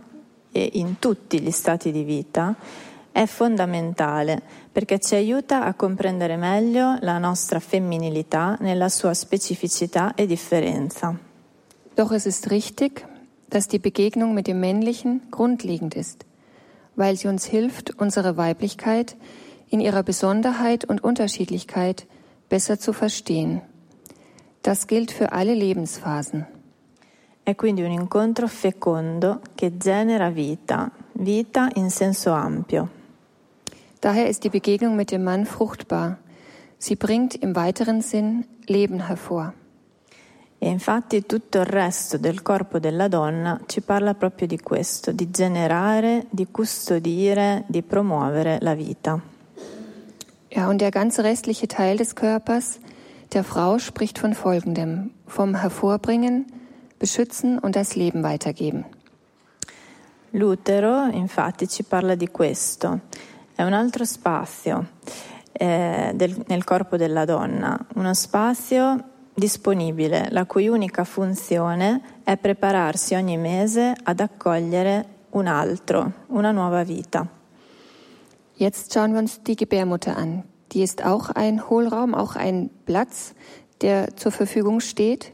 e in tutti gli stati di vita è fondamentale perché ci aiuta a comprendere meglio la nostra femminilità nella sua specificità e differenza. Doch es ist richtig, dass die Begegnung mit dem Männlichen grundlegend ist, weil sie uns hilft, unsere Weiblichkeit in ihrer Besonderheit und Unterschiedlichkeit besser zu verstehen. Das gilt für alle Lebensphasen. È quindi un incontro fecondo che genera vita, vita in senso ampio. Daher ist die Begegnung mit dem Mann fruchtbar. Sie bringt im weiteren Sinn Leben hervor. E infatti tutto il resto del corpo della donna ci parla proprio di questo, di generare, di custodire, di promuovere la vita. Ja, und der ganze restliche Teil des Körpers der Frau spricht von Folgendem, vom Hervorbringen, Beschützen und das Leben weitergeben. L'utero infatti ci parla di questo, è un altro spazio eh, del, nel corpo della donna, uno spazio disponibile, la cui unica funzione è prepararsi ogni mese ad accogliere un altro, una nuova vita. Jetzt schauen wir uns die Gebärmutter an. Die ist auch ein Hohlraum, auch ein Platz, der zur Verfügung steht.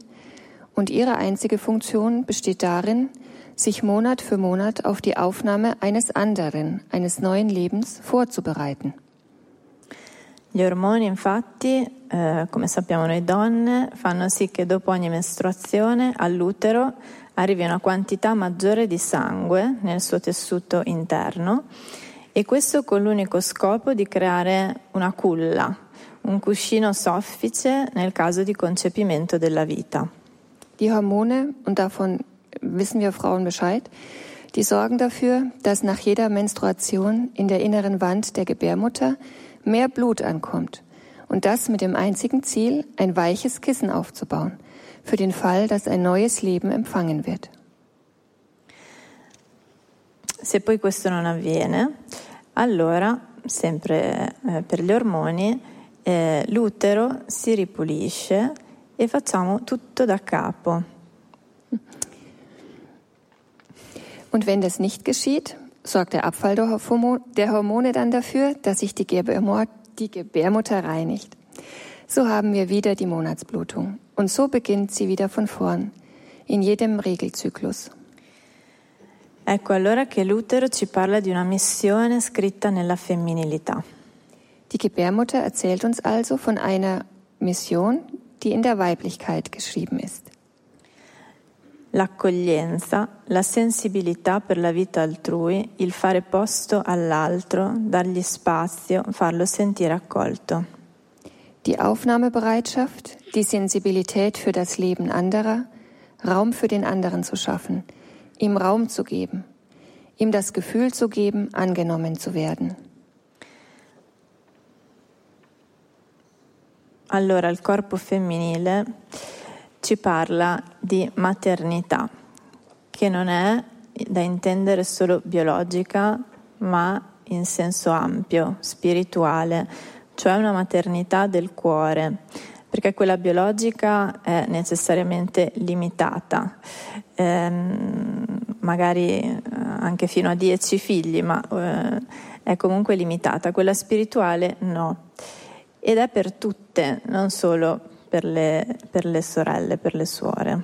Und ihre einzige Funktion besteht darin, sich Monat für Monat auf die Aufnahme eines anderen, eines neuen Lebens vorzubereiten. Gli ormoni infatti, eh, come sappiamo noi donne, fanno sì che dopo ogni mestruazione all'utero arrivi una quantità maggiore di sangue nel suo tessuto interno e questo con l'unico scopo di creare una culla, un cuscino soffice nel caso di concepimento della vita. Die Hormone, und davon wissen wir Frauen Bescheid, die sorgen dafür, dass nach jeder Menstruation in der inneren Wand der Gebärmutter mehr Blut ankommt. Und das mit dem einzigen Ziel, ein weiches Kissen aufzubauen, für den Fall, dass ein neues Leben empfangen wird. Se poi questo non avviene, allora, sempre eh, per gli ormoni, eh, l'utero si ripulisce e facciamo tutto da capo. Und wenn das nicht geschieht, sorgt der Abfall der Hormo- der Hormone dann dafür, dass sich die Gebärmutter reinigt. So haben wir wieder die Monatsblutung. Und so beginnt sie wieder von vorn, in jedem Regelzyklus. Ecco allora che l'utero ci parla di una missione scritta nella femminilità. Die Gebärmutter erzählt uns also von einer Mission, die in der Weiblichkeit geschrieben ist. L'accoglienza, la sensibilità per la vita altrui, il fare posto all'altro, dargli spazio, farlo sentire accolto. Die Aufnahmebereitschaft, die Sensibilität für das Leben anderer, Raum für den anderen zu schaffen, ihm Raum zu geben, ihm das Gefühl zu geben, angenommen zu werden. Allora il corpo femminile ci parla di maternità, che non è da intendere solo biologica, ma in senso ampio, spirituale, cioè una maternità del cuore, perché quella biologica è necessariamente limitata, ehm, magari eh, anche fino a dieci figli, ma eh, è comunque limitata, quella spirituale no. Ed è per tutte, non solo per le, per le sorelle, per le suore.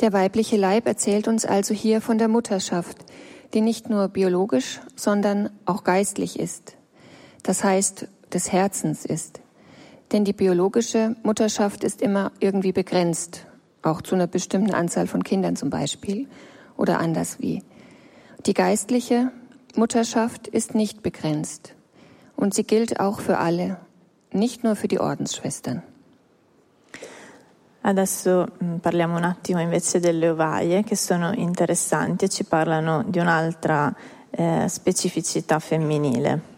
Der weibliche Leib erzählt uns also hier von der Mutterschaft, die nicht nur biologisch, sondern auch geistlich ist. Das heißt, des Herzens ist. Denn die biologische Mutterschaft ist immer irgendwie begrenzt, auch zu einer bestimmten Anzahl von Kindern zum Beispiel oder anders wie. Die geistliche Mutterschaft ist nicht begrenzt und sie gilt auch für alle, nicht nur für die Ordensschwestern. Adesso mm, parliamo un attimo invece delle ovaie che sono interessanti e ci parlano di un'altra eh, specificità femminile.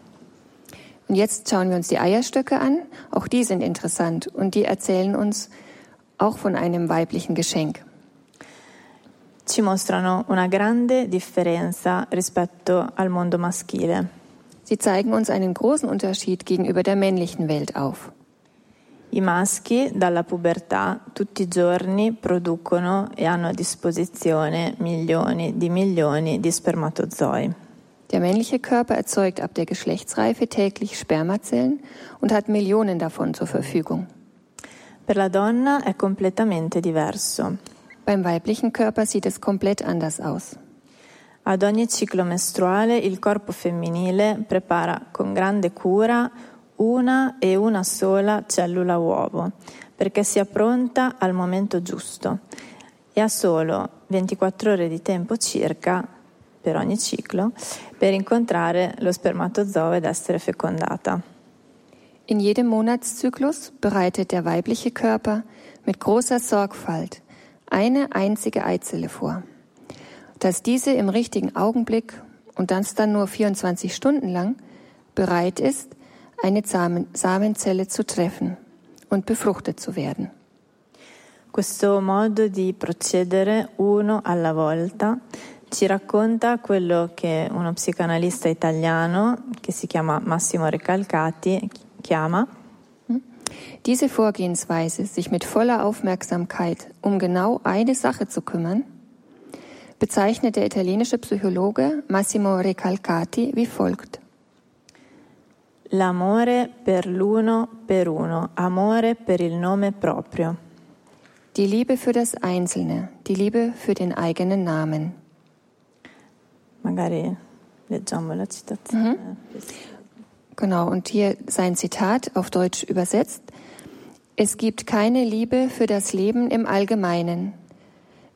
Und jetzt schauen wir uns die Eierstöcke an. Auch die sind interessant und die erzählen uns auch von einem weiblichen Geschenk. Ci mostrano una grande differenza rispetto al mondo maschile. Sie zeigen uns einen großen Unterschied gegenüber der männlichen Welt auf. I maschi dalla pubertà tutti i giorni producono e hanno a disposizione milioni di milioni di spermatozoi. Der männliche Körper erzeugt ab der Geschlechtsreife täglich Spermazellen und hat Millionen davon zur Verfügung. Per la donna è completamente diverso. Beim weiblichen Körper sieht es komplett anders aus. Ad ogni ciclo mestruale il corpo femminile prepara con grande cura una e una sola cellula uovo perché sia pronta al momento giusto e ha solo 24 ore di tempo circa per ogni ciclo per incontrare lo spermatozoo ed essere fecondata. In jedem Monatszyklus bereitet der weibliche Körper mit großer Sorgfalt eine einzige Eizelle vor. Dass diese im richtigen Augenblick und das dann nur 24 Stunden lang bereit ist, eine Samen Samenzelle zu treffen und befruchtet zu werden. Questo modo di procedere uno alla volta ci racconta quello che uno psicanalista italiano che si chiama Massimo Recalcati chiama Diese Vorgehensweise, sich mit voller Aufmerksamkeit um genau eine Sache zu kümmern, bezeichnet der italienische Psychologe Massimo Recalcati wie folgt. L'amore per l'uno per uno, amore per il nome proprio. Die Liebe für das Einzelne, die Liebe für den eigenen Namen. Magari leggiamo la citazione. Genau, und hier sein Zitat auf Deutsch übersetzt. Es gibt keine Liebe für das Leben im Allgemeinen.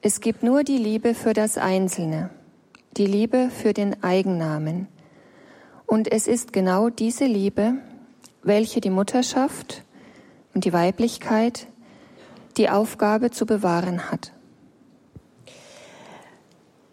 Es gibt nur die Liebe für das Einzelne, die Liebe für den Eigennamen. Und es ist genau diese Liebe, welche die Mutterschaft und die Weiblichkeit die Aufgabe zu bewahren hat.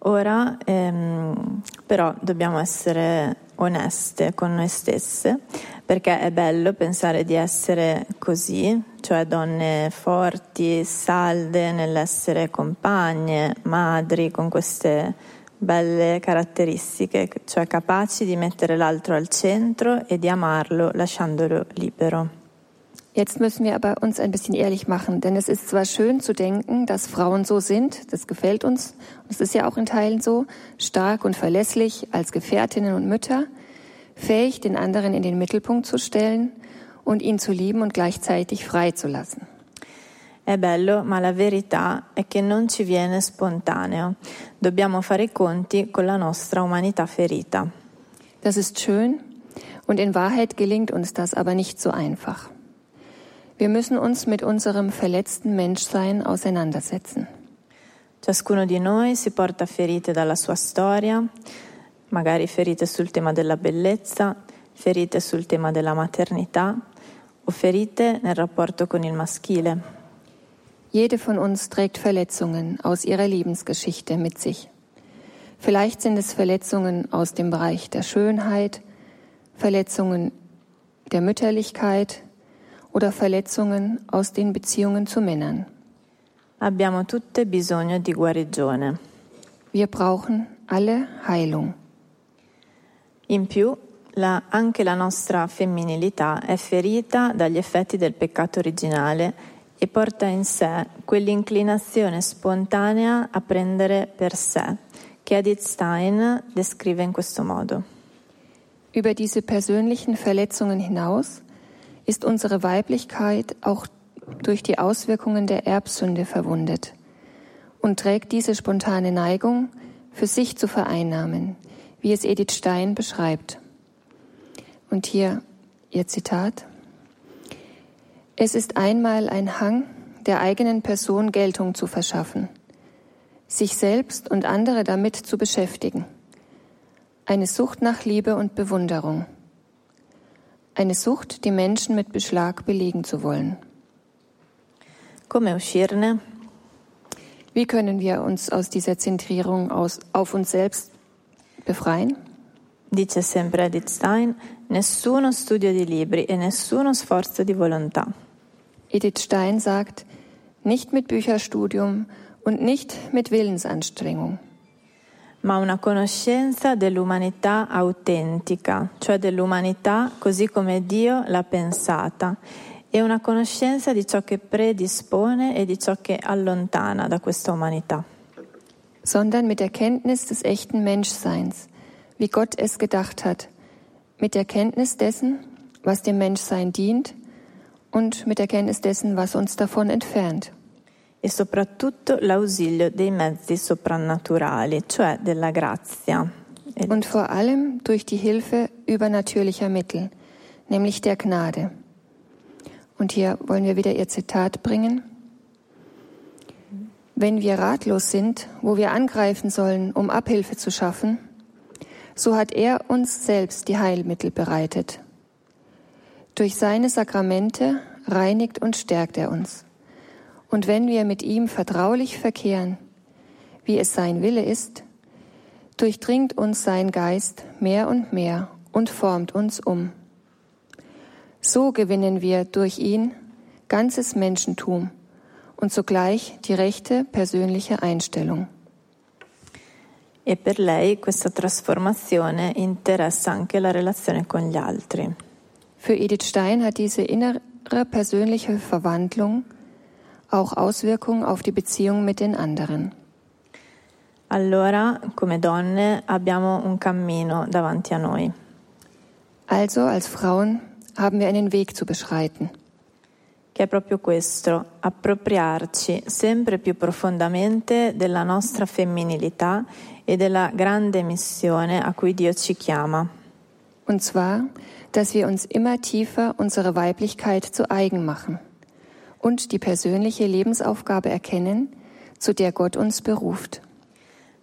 Ora ehm, però dobbiamo essere oneste con noi stesse perché è bello pensare di essere così, cioè donne forti, salde nell'essere compagne, madri con queste belle caratteristiche, cioè capaci di mettere l'altro al centro e di amarlo lasciandolo libero. Jetzt müssen wir aber uns ein bisschen ehrlich machen, denn es ist zwar schön zu denken, dass Frauen so sind, das gefällt uns, und es ist ja auch in Teilen so, stark und verlässlich als Gefährtinnen und Mütter, fähig, den anderen in den Mittelpunkt zu stellen und ihn zu lieben und gleichzeitig frei zu lassen. È bello, ma la verità è che non ci viene spontaneo. Dobbiamo fare i conti con la nostra umanità ferita. Das ist schön und in Wahrheit gelingt uns das aber nicht so einfach. Wir müssen uns mit unserem verletzten Menschsein auseinandersetzen. Ciascuno di noi si porta ferite dalla sua storia, magari ferite sul tema della bellezza, ferite sul tema della maternità o ferite nel rapporto con il maschile. Jede von uns trägt Verletzungen aus ihrer Lebensgeschichte mit sich. Vielleicht sind es Verletzungen aus dem Bereich der Schönheit, Verletzungen der Mütterlichkeit oder Verletzungen aus den Beziehungen zu Männern. Abbiamo tutte bisogno di guarigione. Wir brauchen alle Heilung. In più, la- anche la nostra femminilità è ferita dagli effetti del peccato originale e porta in sé quell'inclinazione spontanea a prendere per sé, che Edith Stein descrive in questo modo. Über diese persönlichen Verletzungen hinaus ist unsere Weiblichkeit auch durch die Auswirkungen der Erbsünde verwundet und trägt diese spontane Neigung, für sich zu vereinnahmen, wie es Edith Stein beschreibt. Und hier ihr Zitat. Es ist einmal ein Hang, der eigenen Person Geltung zu verschaffen, sich selbst und andere damit zu beschäftigen. Eine Sucht nach Liebe und Bewunderung. Eine Sucht, die Menschen mit Beschlag belegen zu wollen. Come uscirne? Wie können wir uns aus dieser Zentrierung aus, auf uns selbst befreien? Dice sempre Edith Stein, nessuno studio di libri e nessuno sforzo di volontà. Edith Stein sagt, nicht mit Bücherstudium und nicht mit Willensanstrengung, ma una conoscenza dell'umanità autentica, cioè dell'umanità così come Dio l'ha pensata, e una conoscenza di ciò che predispone e di ciò che allontana da questa umanità. sondern mit der Kenntnis des echten Menschseins, wie Gott es gedacht hat, mit der Kenntnis dessen, was dem Menschsein dient und mit der Kenntnis dessen, was uns davon entfernt. E soprattutto l'ausilio dei mezzi soprannaturali, cioè della grazia. Und vor allem durch die Hilfe übernatürlicher Mittel, nämlich der Gnade. Und hier wollen wir wieder ihr Zitat bringen. Wenn wir ratlos sind, wo wir angreifen sollen, um Abhilfe zu schaffen, so hat er uns selbst die Heilmittel bereitet. Durch seine Sakramente reinigt und stärkt er uns. Und wenn wir mit ihm vertraulich verkehren, wie es sein Wille ist, durchdringt uns sein Geist mehr und mehr und formt uns um. So gewinnen wir durch ihn ganzes Menschentum und zugleich die rechte persönliche Einstellung. E per lei questa trasformazione interessa anche la relazione con gli altri. Für Edith Stein hat diese innere persönliche Verwandlung auch Auswirkungen auf die Beziehung mit den anderen. Allora, come donne, abbiamo un cammino davanti a noi. Also als Frauen haben wir einen Weg zu beschreiten. che è proprio questo, appropriarci sempre più profondamente della nostra femminilità e della grande missione a cui Dio ci chiama. Und zwar, dass wir uns immer tiefer unsere Weiblichkeit zu eigen machen und die persönliche Lebensaufgabe erkennen, zu der Gott uns beruft.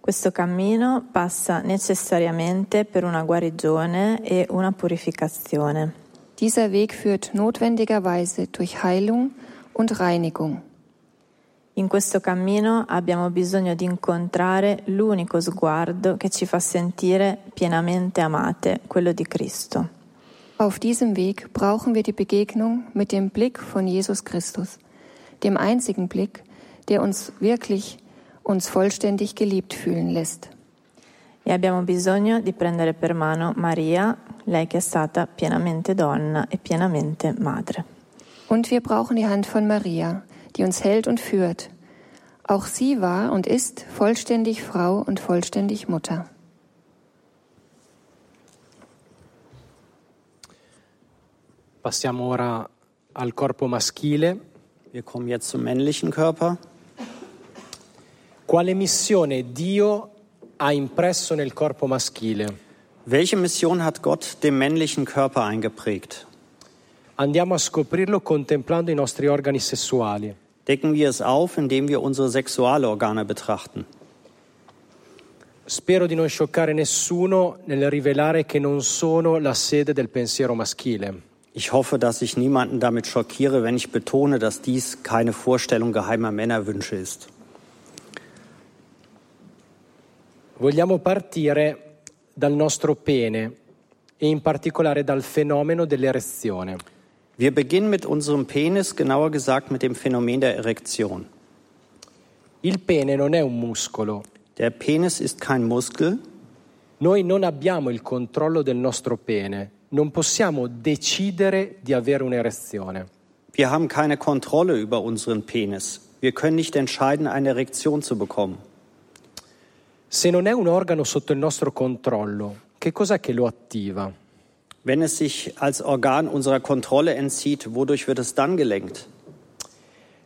Questo cammino passa necessariamente per una guarigione e una purificazione. Dieser Weg führt notwendigerweise durch Heilung und Reinigung. In questo cammino abbiamo bisogno di incontrare l'unico sguardo che ci fa sentire pienamente amate, quello di Cristo. Auf diesem Weg brauchen wir die Begegnung mit dem Blick von Jesus Christus, dem einzigen Blick, der uns wirklich uns vollständig geliebt fühlen lässt. E abbiamo bisogno di prendere per mano Maria, lei che è stata pienamente donna e pienamente madre. Und wir brauchen die Hand von Maria, die uns hält und führt. Auch sie war und ist vollständig Frau und vollständig Mutter. Passiamo ora al corpo maschile. Wir kommen jetzt zum männlichen Körper. Quale missione Dio ha impresso nel corpo maschile? Welche Mission hat Gott dem männlichen Körper eingeprägt? Andiamo a scoprirlo contemplando i nostri organi sessuali. Decken wir es auf, indem wir unsere Sexualorgane betrachten. Spero di non scioccare nessuno nel rivelare che non sono la sede del pensiero maschile. Ich hoffe, dass ich niemanden damit schockiere, wenn ich betone, dass dies keine Vorstellung geheimer Männerwünsche ist. Vogliamo partire dal nostro pene e in particolare dal fenomeno dell'erezione. Wir beginnen mit unserem Penis, genauer gesagt mit dem Phänomen der Erektion. Il pene non è un muscolo, Der Penis ist kein Muskel, Noi non abbiamo il controllo del nostro pene, non possiamo decidere di avere un'erezione. Wir haben keine Kontrolle über unseren Penis. Wir können nicht entscheiden, eine Erektion zu bekommen. Se non è un organo sotto il nostro controllo, che cos'è che lo attiva? Wenn es sich als Organ unserer Kontrolle entzieht, wodurch wird es dann gelenkt?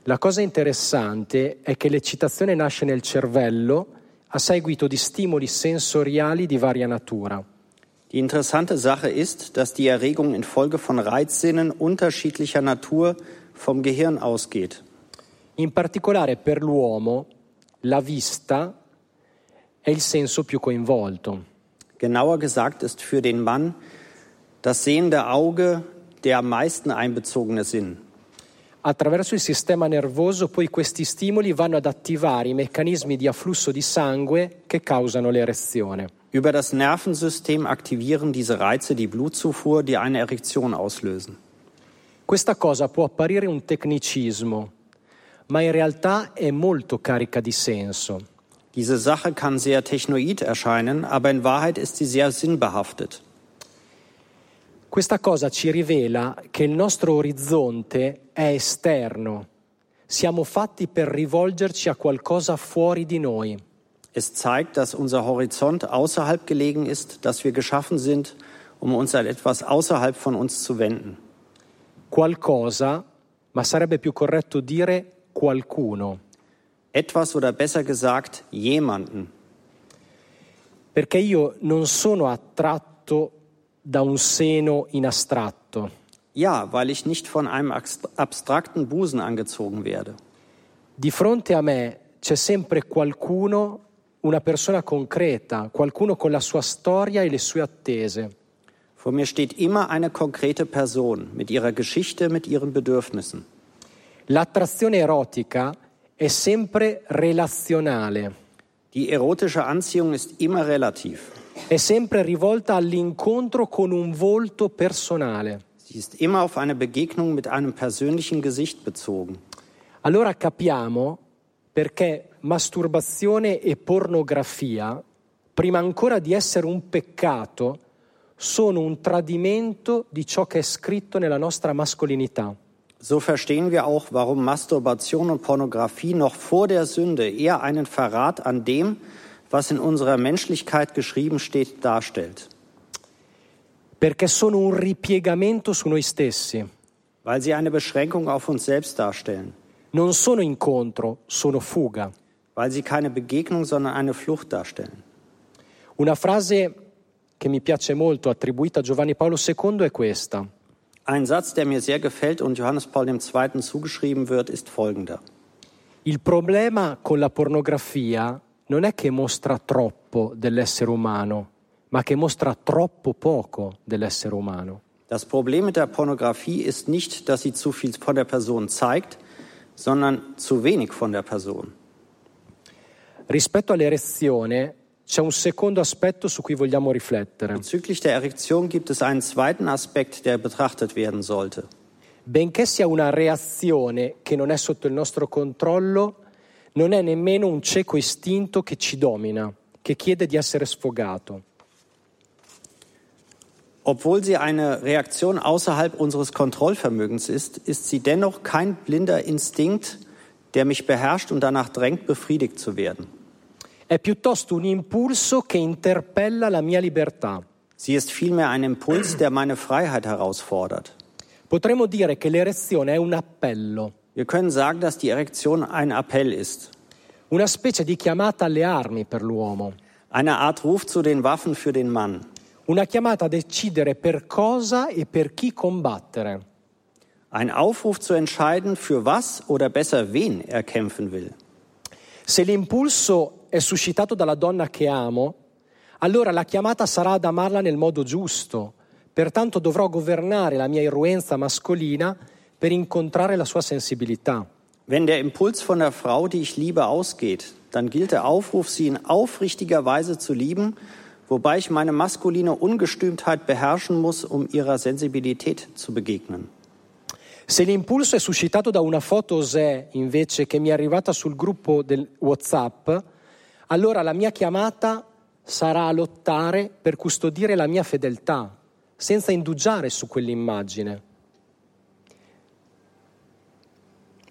La cosa interessante è che l'eccitazione nasce nel cervello a seguito di stimoli sensoriali di varia natura. Die interessante Sache ist, dass die Erregung infolge von Reizsinnen unterschiedlicher Natur vom Gehirn ausgeht. In particolare per l'uomo la vista è il senso più coinvolto. Genauer gesagt ist für den Mann das sehende Auge der am meisten einbezogene Sinn. Attraverso il sistema nervoso poi questi stimoli vanno ad attivare i meccanismi di afflusso di sangue che causano l'erezione. Über das Nervensystem aktivieren diese Reize die Blutzufuhr, die eine Erektion auslösen. Questa cosa può apparire un tecnicismo, ma in realtà è molto carica di senso. Diese Sache kann sehr technoid erscheinen, aber in Wahrheit ist sie sehr sinnbehaftet. Questa cosa ci rivela che il nostro orizzonte è esterno. Siamo fatti per rivolgerci a qualcosa fuori di noi. Es zeigt, dass unser Horizont außerhalb gelegen ist, dass wir geschaffen sind, um uns an etwas außerhalb von uns zu wenden. Qualcosa, ma sarebbe più corretto dire qualcuno, Etwas oder besser gesagt jemanden. perché io non sono attratto da un seno in astratto. Ja, weil ich nicht von einem abst- abstrakten Busen angezogen werde. Di fronte a me c'è sempre qualcuno, una persona concreta, qualcuno con la sua storia e le sue attese. Vor mir steht immer eine konkrete Person mit ihrer Geschichte, mit ihren Bedürfnissen. L'attrazione erotica è sempre relazionale, Die erotische Anziehung ist immer relativ. è sempre rivolta all'incontro con un volto personale. Sie ist immer auf eine Begegnung mit einem persönlichen Gesicht bezogen. Allora capiamo perché masturbazione e pornografia, prima ancora di essere un peccato, sono un tradimento di ciò che è scritto nella nostra mascolinità. So verstehen wir auch, warum Masturbation und Pornografie noch vor der Sünde eher einen Verrat an dem, was in unserer Menschlichkeit geschrieben steht, darstellt. Perché sono un ripiegamento su noi stessi. Weil sie eine Beschränkung auf uns selbst darstellen. Non sono incontro, sono fuga. Weil sie keine Begegnung, sondern eine Flucht darstellen. Una frase che mi piace molto, attribuita a Giovanni Paolo II, è questa. Ein Satz, der mir sehr gefällt und Johannes Paul II. zugeschrieben wird, ist folgender. Il problema con la pornografia non è che mostra troppo dell'essere umano, ma che mostra troppo poco dell'essere umano. Das Problem mit der Pornografie ist nicht, dass sie zu viel von der Person zeigt, sondern zu wenig von der Person. Rispetto all'erezione c'è un secondo aspetto su cui vogliamo riflettere. Bezüglich der Erektion gibt es einen zweiten Aspekt, der betrachtet werden sollte. Benché sia una reazione che non è sotto il nostro controllo, non è nemmeno un cieco istinto che ci domina, che chiede di essere sfogato. Obwohl sie eine Reaktion außerhalb unseres Kontrollvermögens ist, ist sie dennoch kein blinder Instinkt, der mich beherrscht und danach drängt, befriedigt zu werden. È piuttosto un impulso che interpella la mia libertà. Sie ist vielmehr ein Impuls, der meine Freiheit herausfordert. Potremmo dire che l'erezione è un appello, Wir können sagen, dass die Erektion ein Appell ist, una specie di chiamata alle armi per l'uomo, eine Art Ruf zu den Waffen für den Mann, una chiamata a decidere per cosa e per chi combattere. ein Aufruf zu entscheiden, für was oder besser wen er kämpfen will. Se l'impulso è suscitato dalla donna che amo, allora la chiamata sarà ad amarla nel modo giusto, pertanto dovrò governare la mia irruenza mascolina per incontrare la sua sensibilità. Wenn der Impuls von der Frau, die ich liebe, ausgeht, dann gilt der Aufruf, sie in aufrichtiger Weise zu lieben, wobei ich meine maskuline Ungestümtheit beherrschen muss, um ihrer Sensibilität zu begegnen. Se l'impulso è suscitato da una foto Osè, invece, che mi è arrivata sul gruppo del WhatsApp, allora la mia chiamata sarà a lottare per custodire la mia fedeltà, senza indugiare su quell'immagine.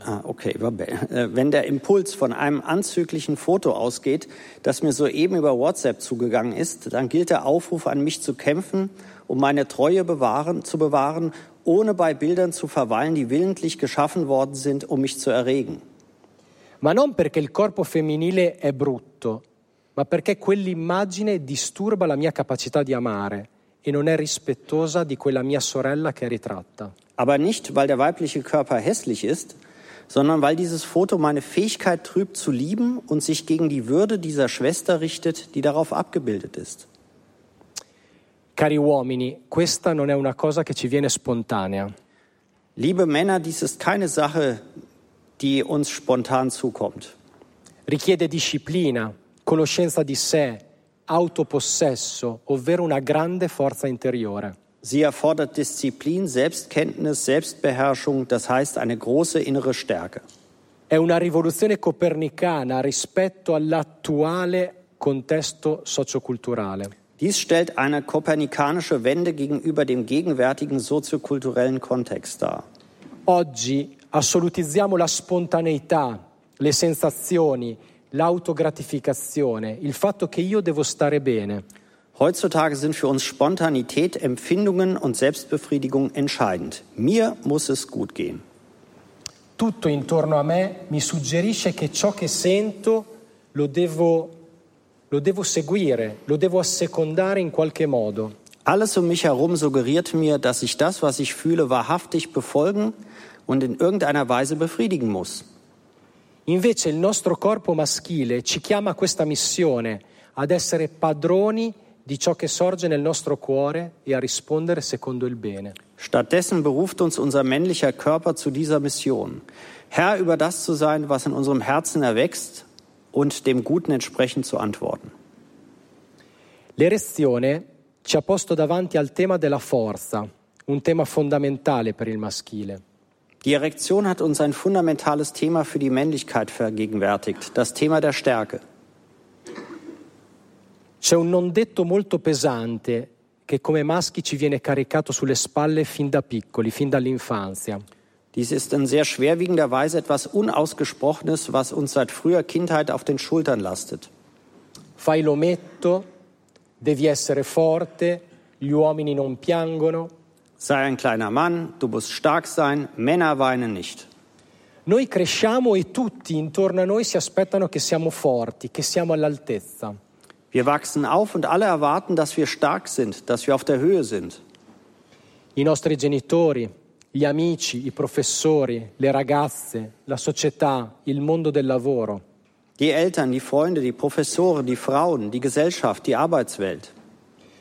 Ah, okay, vabbè. Äh, wenn der Impuls von einem anzüglichen Foto ausgeht, das mir soeben über WhatsApp zugegangen ist, dann gilt der Aufruf an mich zu kämpfen, um meine Treue bewahren, zu bewahren, ohne bei Bildern zu verweilen, die willentlich geschaffen worden sind, um mich zu erregen. Ma non perché il corpo femminile è brutto, ma perché quell'immagine disturba la mia capacità di amare e non è rispettosa di quella mia sorella che è ritratta. Aber nicht, weil der weibliche Körper hässlich ist, sondern weil dieses Foto meine Fähigkeit trübt zu lieben und sich gegen die Würde dieser Schwester richtet, die darauf abgebildet ist. Cari uomini, questa non è una cosa che ci viene spontanea. Liebe Männer, dies ist keine Sache, die uns spontan zukommt. Richiede disciplina, conoscenza di sé, autopossesso, ovvero una grande forza interiore. Sie erfordert Disziplin, Selbstkenntnis, Selbstbeherrschung, das heißt eine große innere Stärke. È una rivoluzione copernicana rispetto all'attuale contesto socioculturale. Dies stellt eine kopernikanische Wende gegenüber dem gegenwärtigen soziokulturellen Kontext dar. Oggi assolutizziamo la spontaneità, le sensazioni, l'autogratificazione, il fatto che io devo stare bene. Heutzutage sind für uns Spontanität, Empfindungen und Selbstbefriedigung entscheidend. Mir muss es gut gehen. Tutto intorno a me mi suggerisce che ciò che sento lo devo, lo devo seguire, lo devo assecondare in qualche modo. Alles um mich herum suggeriert mir, dass ich das, was ich fühle, wahrhaftig befolgen und in irgendeiner Weise befriedigen muss. Invece il nostro corpo maschile ci chiama a questa missione, ad essere padroni di ciò che sorge nel nostro cuore e a rispondere secondo il bene. Stattdessen beruft uns unser männlicher Körper zu dieser Mission, Herr über das zu sein, was in unserem Herzen erwächst und dem Guten entsprechend zu antworten. L'erezione ci ha posto davanti al tema della forza, un tema fondamentale per il maschile. Die Erektion hat uns ein fundamentales Thema für die Männlichkeit vergegenwärtigt, das Thema der Stärke. C'è un non detto molto pesante che come maschi ci viene caricato sulle spalle fin da piccoli, fin dall'infanzia. Dies ist in sehr schwerwiegender Weise etwas Unausgesprochenes, was uns seit früher Kindheit auf den Schultern lastet. Fai l'ometto, devi essere forte, gli uomini non piangono. Sei ein kleiner Mann, du musst stark sein, Männer weinen nicht. Noi cresciamo e tutti intorno a noi si aspettano che siamo forti, che siamo all'altezza. Wir wachsen auf und alle erwarten, dass wir stark sind, dass wir auf der Höhe sind. I nostri genitori, gli amici, i professori, le ragazze, la società, il mondo del lavoro. Die Eltern, die Freunde, die Professoren, die Frauen, die Gesellschaft, die Arbeitswelt.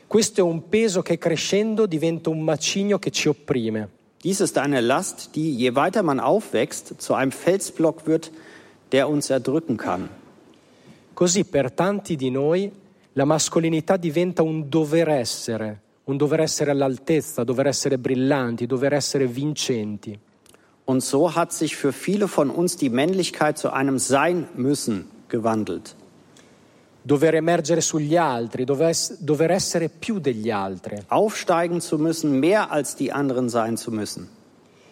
Questo è un peso che crescendo diventa un macigno che ci opprime. Dies ist eine Last, die, je weiter man aufwächst, zu einem Felsblock wird, der uns erdrücken kann. Così per tanti di noi la mascolinità diventa un dover essere, un dover essere all'altezza, dover essere brillanti, dover essere vincenti. Und so hat sich für viele von uns die Männlichkeit zu einem Sein müssen gewandelt. Dover emergere sugli altri, dover, dover essere più degli altri. Aufsteigen zu müssen, mehr als die anderen sein zu müssen.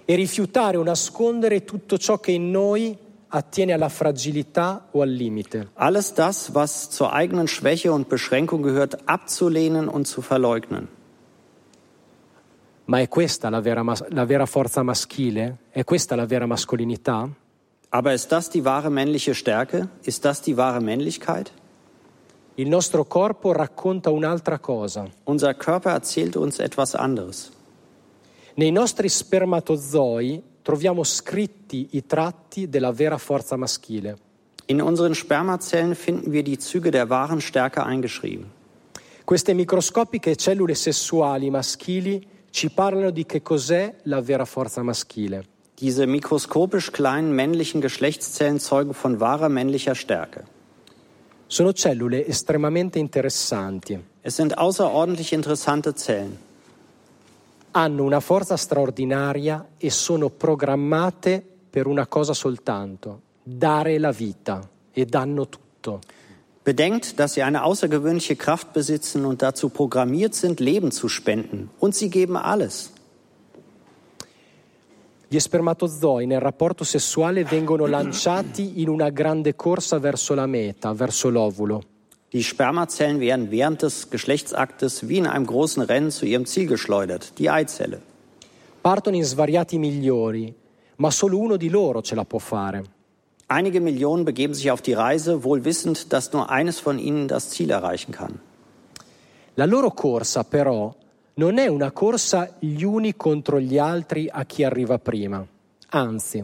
E rifiutare o nascondere tutto ciò che in noi attiene alla fragilità o al limite. Alles das, was zur eigenen Schwäche und Beschränkung gehört, abzulehnen und zu verleugnen. Ma è questa la vera, la vera forza maschile? È questa la vera mascolinità? Aber ist das die wahre männliche Stärke? Ist das die wahre Männlichkeit? Il nostro corpo racconta un'altra cosa. Unser Körper erzählt uns etwas anderes. Nei nostri spermatozoi troviamo scritti i tratti della vera forza maschile. In unseren Spermazellen finden wir die Züge der wahren Stärke eingeschrieben. Queste microscopiche cellule sessuali maschili ci parlano di che cos'è la vera forza maschile. Diese mikroskopisch kleinen männlichen Geschlechtszellen zeugen von wahrer männlicher Stärke. Sono cellule estremamente interessanti. Es sind außerordentlich interessante Zellen. Hanno una forza straordinaria e sono programmate per una cosa soltanto, dare la vita e danno tutto. Bedenkt, dass sie eine außergewöhnliche Kraft besitzen und dazu programmiert sind, Leben zu spenden. Und sie geben alles. Gli spermatozoi nel rapporto sessuale vengono lanciati in una grande corsa verso la meta, verso l'ovulo. Die Spermazellen werden während des Geschlechtsaktes wie in einem großen Rennen zu ihrem Ziel geschleudert, die Eizelle. Partono in svariati migliori, ma solo uno di loro ce la può fare. Einige Millionen begeben sich auf die Reise, wohl wissend, dass nur eines von ihnen das Ziel erreichen kann. La loro corsa, però, non è una corsa gli uni contro gli altri a chi arriva prima. Anzi,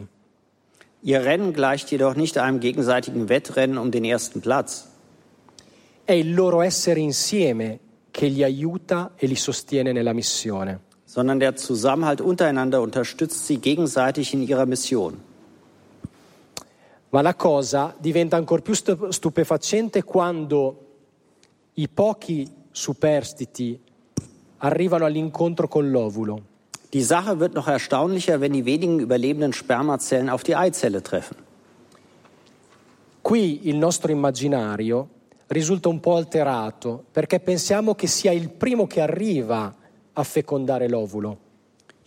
Ihr Rennen gleicht jedoch nicht einem gegenseitigen Wettrennen um den ersten Platz. È il loro essere insieme che li aiuta e li sostiene nella missione. sondern der Zusammenhalt untereinander unterstützt sie gegenseitig in ihrer Mission. Ma la cosa diventa ancora più stu- stupefacente quando i pochi superstiti arrivano all'incontro con l'ovulo. Die Sache wird noch erstaunlicher, wenn die wenigen überlebenden Spermazellen auf die Eizelle treffen. Qui il nostro immaginario risulta un po' alterato perché pensiamo che sia il primo che arriva a fecondare l'ovulo.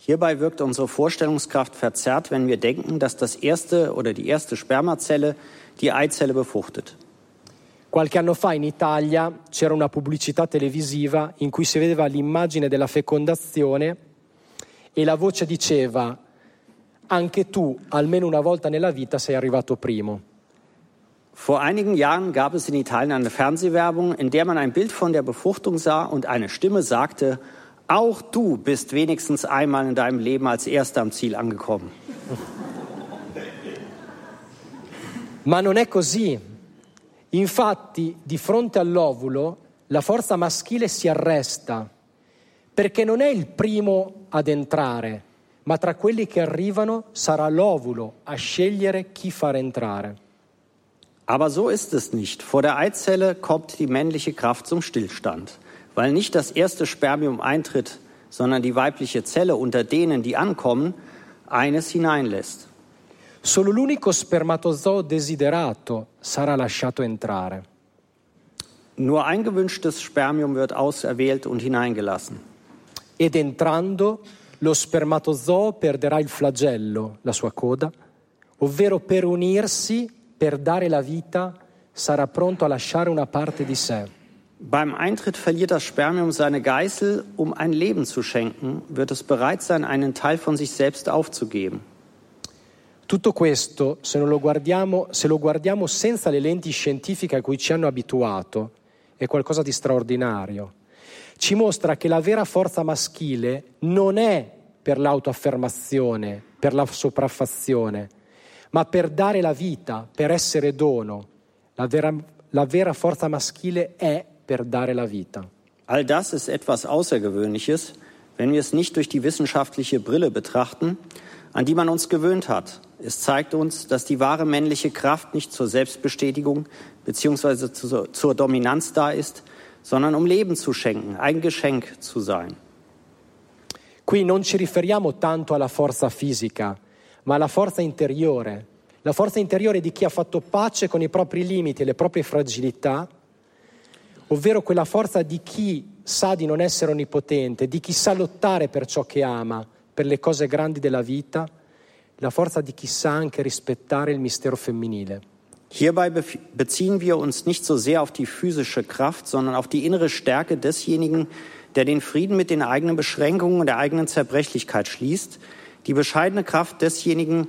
Hierbei wirkt unsere Vorstellungskraft verzerrt, wenn wir denken, dass das erste oder die erste Spermazelle die Eizelle befruchtet. Qualche anno fa in Italia c'era una pubblicità televisiva in cui si vedeva l'immagine della fecondazione e la voce diceva anche tu almeno una volta nella vita sei arrivato primo. Vor einigen Jahren gab es in Italien eine Fernsehwerbung, in der man ein Bild von der Befruchtung sah und eine Stimme sagte, auch du bist wenigstens einmal in deinem Leben als Erster am Ziel angekommen. Ma non è così. Infatti, di fronte all'ovulo, la forza maschile si arresta, perché non è il primo ad entrare, ma tra quelli che arrivano sarà l'ovulo a scegliere chi far entrare. Aber so ist es nicht. Vor der Eizelle kommt die männliche Kraft zum Stillstand, weil nicht das erste Spermium eintritt, sondern die weibliche Zelle unter denen, die ankommen, eines hineinlässt. Solo l'unico spermatozoo desiderato sarà lasciato entrare. Nur ein gewünschtes Spermium wird auserwählt und hineingelassen. Ed entrando, lo spermatozoo perderà il flagello, la sua coda, ovvero per unirsi, per dare la vita, sarà pronto a lasciare una parte di sé. Beim Eintritt verliert das Spermium seine Geißel, um ein Leben zu schenken, wird es bereit sein, einen Teil von sich selbst aufzugeben. Tutto questo, se, non lo guardiamo, se lo guardiamo senza le lenti scientifiche a cui ci hanno abituato, è qualcosa di straordinario. Ci mostra che la vera forza maschile non è per l'autoaffermazione, per la sopraffazione, ma per dare la vita, per essere dono. La vera, la vera forza maschile è per dare la vita. All das ist etwas Außergewöhnliches, wenn wir es nicht durch die wissenschaftliche Brille betrachten, an die man uns gewöhnt hat. Es zeigt uns, dass die wahre männliche Kraft nicht zur Selbstbestätigung bzw. zur, zur Dominanz da ist, sondern um Leben zu schenken, ein Geschenk zu sein. Qui non ci riferiamo tanto alla forza fisica, ma alla forza interiore, la forza interiore di chi ha fatto pace con i propri limiti e le proprie fragilità, ovvero quella forza di chi sa di non essere onnipotente, di chi sa lottare per ciò che ama, per le cose grandi della vita, la forza di chi sa anche rispettare il mistero femminile. Hierbei beziehen wir uns nicht so sehr auf die physische Kraft, sondern auf die innere Stärke desjenigen, der den Frieden mit den eigenen Beschränkungen und der eigenen Zerbrechlichkeit schließt, die bescheidene Kraft desjenigen,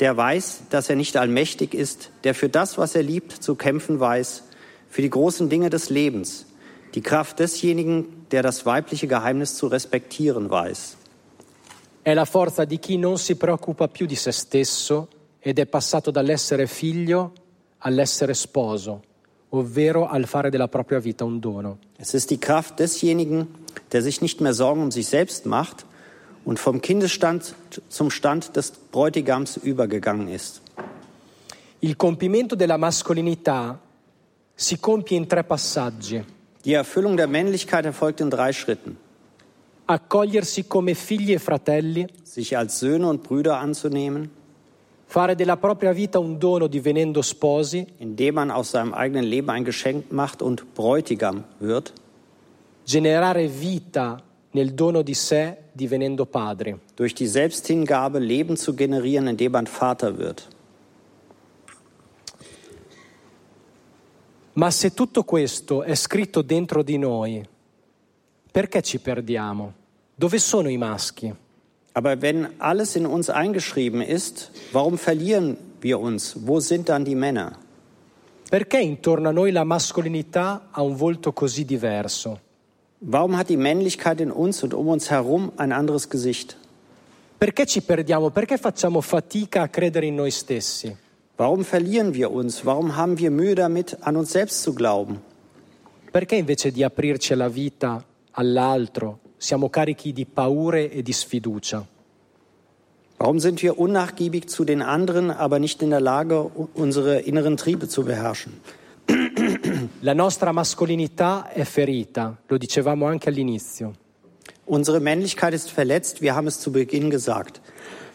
der weiß, dass er nicht allmächtig ist, der für das, was er liebt, zu kämpfen weiß, für die großen Dinge des Lebens, die Kraft desjenigen, der das weibliche Geheimnis zu respektieren weiß. È la forza di chi non si preoccupa più di se stesso ed è passato dall'essere figlio all'essere sposo, ovvero al fare della propria vita un dono. Es ist die Kraft desjenigen, der sich nicht mehr Sorgen um sich selbst macht und vom Kindesstand zum Stand des Bräutigams übergegangen ist. Il compimento della mascolinità si compie in tre passaggi. Die Erfüllung der Männlichkeit erfolgt in drei Schritten. Accogliersi come figli e fratelli, Sich als Söhne und Brüder anzunehmen, fare della propria vita un dono divenendo sposi, indem man aus seinem eigenen Leben ein Geschenk macht und Bräutigam wird, generare vita nel dono di sé divenendo padri. durch die Selbsthingabe Leben zu generieren, indem man Vater wird. Ma se tutto questo è scritto dentro di noi, perché ci perdiamo? Dove sono i maschi? Aber wenn alles in uns eingeschrieben ist, warum verlieren wir uns? Wo sind dann die Männer? Perché intorno a noi la mascolinità ha un volto così diverso? Warum hat die Männlichkeit in uns und um uns herum ein anderes Gesicht? Perché ci perdiamo? Perché facciamo fatica a credere in noi stessi? Warum verlieren wir uns? Warum haben wir Mühe damit, an uns selbst zu glauben? Perché invece di aprirci alla vita, all'altro, siamo carichi di paure e di sfiducia? Warum sind wir unnachgiebig zu den anderen, aber nicht in der Lage, unsere inneren Triebe zu beherrschen? La nostra mascolinità è ferita, lo dicevamo anche all'inizio. Unsere Männlichkeit ist verletzt, wir haben es zu Beginn gesagt.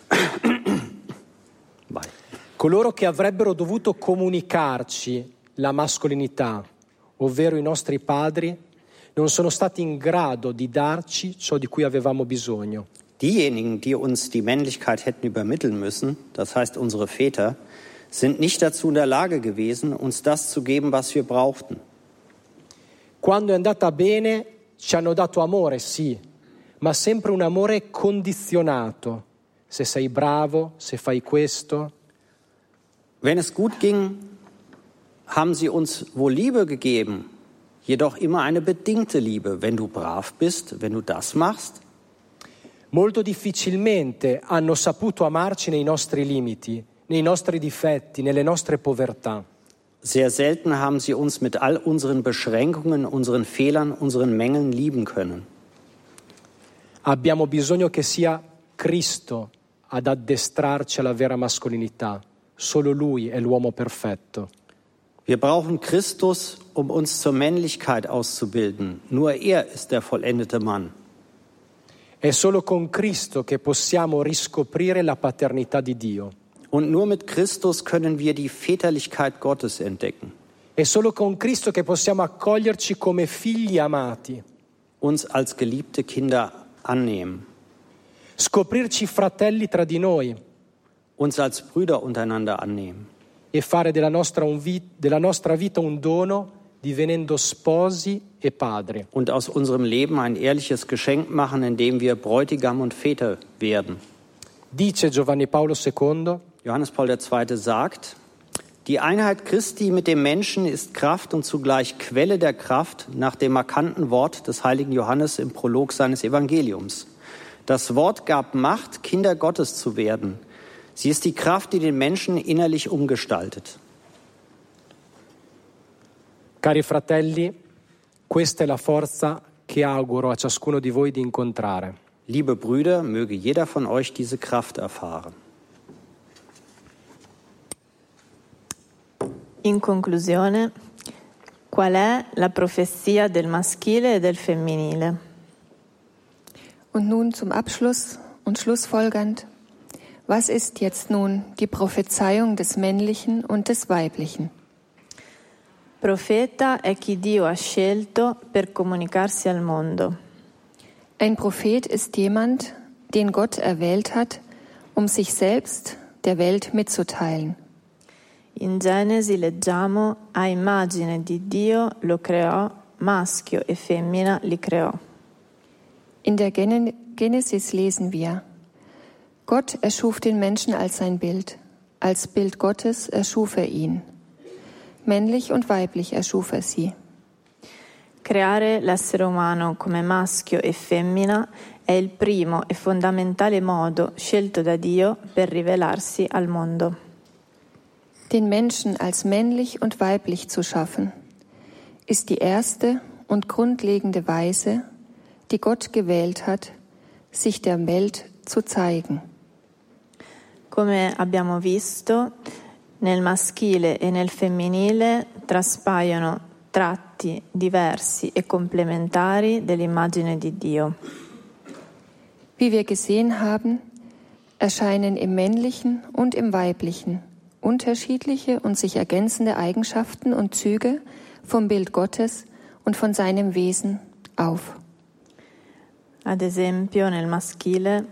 Coloro che avrebbero dovuto comunicarci la mascolinità, ovvero i nostri padri, non sono stati in grado di darci ciò di cui avevamo bisogno. Diejenigen, die uns die Männlichkeit hätten übermitteln müssen, das heißt unsere Väter, sind nicht dazu in der Lage gewesen, uns das zu geben, was wir brauchten. Quando è andata bene ci hanno dato amore, sì, ma sempre un amore condizionato. Se sei bravo, se fai questo. Wenn es gut ging, haben sie uns wohl Liebe gegeben, jedoch immer eine bedingte Liebe. Wenn du brav bist, wenn du das machst, Molto difficilmente hanno saputo amarci nei nostri limiti, nei nostri difetti, nelle nostre povertà. sehr selten haben sie uns mit all unseren Beschränkungen, unseren Fehlern, unseren Mängeln lieben können. Abbiamo bisogno che sia Cristo ad addestrarci alla vera mascolinità. Solo Lui è l'uomo perfetto. Wir brauchen Christus, um uns zur Männlichkeit auszubilden. Nur er ist der vollendete Mann. È solo con Cristo che possiamo riscoprire la paternità di Dio. Und nur mit Christus können wir die Väterlichkeit Gottes entdecken. È solo con Cristo che possiamo accoglierci come figli amati, uns als geliebte Kinder annehmen, scoprirci fratelli tra di noi uns als Brüder untereinander annehmen e fare della nostra, vi- della nostra vita un dono divenendo sposi e padri. und aus unserem Leben ein ehrliches Geschenk machen, indem wir Bräutigam und Väter werden. Dice Giovanni Paolo II, Johannes Paul II. sagt, die Einheit Christi mit dem Menschen ist Kraft und zugleich Quelle der Kraft nach dem markanten Wort des heiligen Johannes im Prolog seines Evangeliums. Das Wort gab Macht, Kinder Gottes zu werden. Sie ist die Kraft, die den Menschen innerlich umgestaltet. cari fratelli, questa è la forza che auguro a ciascuno di voi di incontrare. Liebe Brüder, möge jeder von euch diese Kraft erfahren. In conclusione, qual è la profezia del maschile e del femminile? Und nun zum Abschluss und schlussfolgernd. Was ist jetzt nun die Prophezeiung des Männlichen und des Weiblichen? Profeta è chi Dio ha scelto per comunicarsi al mondo. Ein Prophet ist jemand, den Gott erwählt hat, um sich selbst der Welt mitzuteilen. In Genesi leggiamo a immagine di Dio lo creò, maschio e femmina li creò. In der Gen- Genesis lesen wir, Gott erschuf den Menschen als sein Bild, als Bild Gottes erschuf er ihn. Männlich und weiblich erschuf er sie. Creare l'essere umano come maschio e femmina è il primo e fondamentale modo scelto da Dio per rivelarsi al mondo. Den Menschen als männlich und weiblich zu schaffen, ist die erste und grundlegende Weise, die Gott gewählt hat, sich der Welt zu zeigen. Come abbiamo visto, nel maschile e nel femminile traspaiono tratti diversi e complementari dell'immagine di Dio. Wie wir gesehen haben, erscheinen im männlichen und im weiblichen unterschiedliche und sich ergänzende Eigenschaften und Züge vom Bild Gottes und von seinem Wesen auf. Ad esempio nel maschile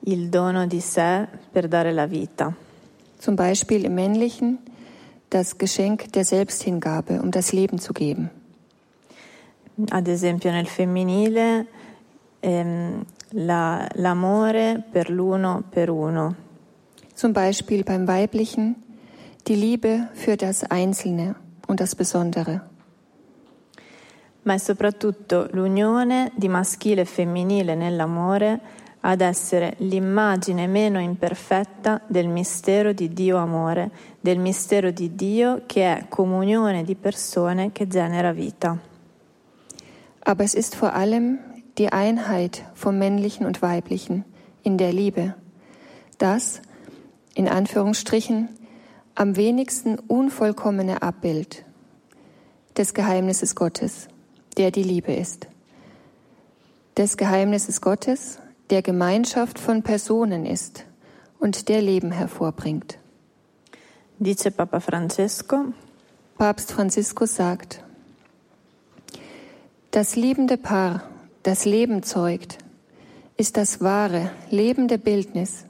il dono di sé per dare la vita. Zum Beispiel im männlichen das Geschenk der Selbsthingabe, um das Leben zu geben. Ad esempio nel femminile ehm, la, l'amore per l'uno per uno. Zum Beispiel beim weiblichen die Liebe für das Einzelne und das Besondere. Ma è soprattutto l'unione di maschile e femminile nell'amore ad essere l'immagine meno imperfetta del mistero di Dio amore, del mistero di Dio che è comunione di persone che genera vita. Aber es ist vor allem die Einheit vom männlichen und weiblichen in der Liebe, das, in Anführungsstrichen, am wenigsten unvollkommene Abbild des Geheimnisses Gottes, der die Liebe ist. Des Geheimnisses Gottes, der Gemeinschaft von Personen ist und der Leben hervorbringt. Dice Papa Francesco, Papst Franziskus sagt, das liebende Paar, das Leben zeugt, ist das wahre, lebende Bildnis,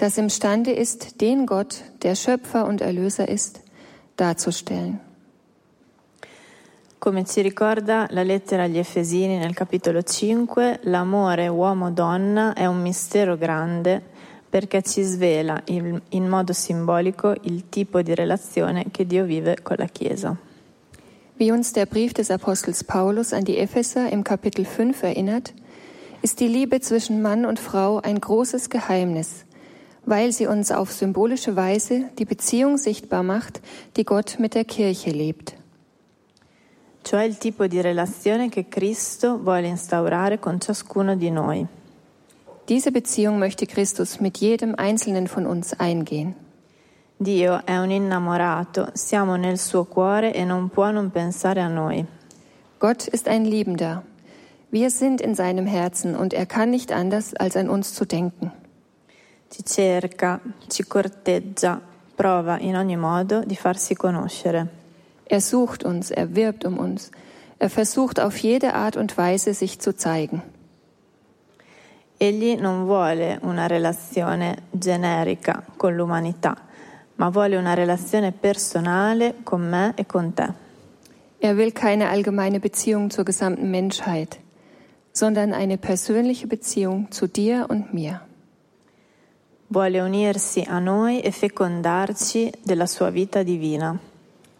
das imstande ist, den Gott, der Schöpfer und Erlöser ist, darzustellen. Come ci ricorda la lettera agli Efesini nel capitolo 5, l'amore uomo-donna è un mistero grande perché ci svela in, in modo simbolico il tipo di relazione che Dio vive con la Chiesa. Wie uns der Brief des Apostels Paulus an die Epheser im Kapitel 5 erinnert, ist die Liebe zwischen Mann und Frau ein großes Geheimnis, weil sie uns auf symbolische Weise die Beziehung sichtbar macht, die Gott mit der Kirche lebt. Cioè il tipo di relazione che Cristo vuole instaurare con ciascuno di noi. Diese Beziehung möchte Christus mit jedem einzelnen von uns eingehen. Dio è un innamorato, siamo nel suo cuore e non può non pensare a noi. Gott ist ein Liebender. Wir sind in seinem Herzen und er kann nicht anders, als an uns zu denken. Ci cerca, ci corteggia, prova in ogni modo di farsi conoscere. Er sucht uns, er wirbt um uns. Er versucht auf jede Art und Weise, sich zu zeigen. Egli non vuole una relazione generica con l'umanità, ma vuole una relazione personale con me e con te. Er will keine allgemeine Beziehung zur gesamten Menschheit, sondern eine persönliche Beziehung zu dir und mir. Vuole unirsi a noi e fecondarci della sua vita divina.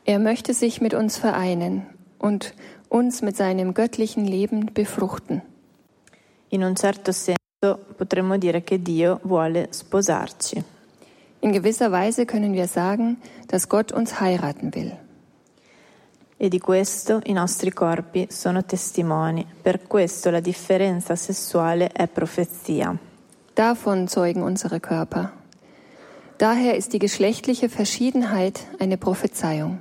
Er möchte sich mit uns vereinen und uns mit seinem göttlichen Leben befruchten. In un certo senso potremmo dire che Dio vuole sposarci. In gewisser Weise können wir sagen, dass Gott uns heiraten will. E di questo i nostri corpi sono testimoni. Per questo la differenza sessuale è profezia. Davon zeugen unsere Körper. Daher ist die geschlechtliche Verschiedenheit eine Prophezeiung.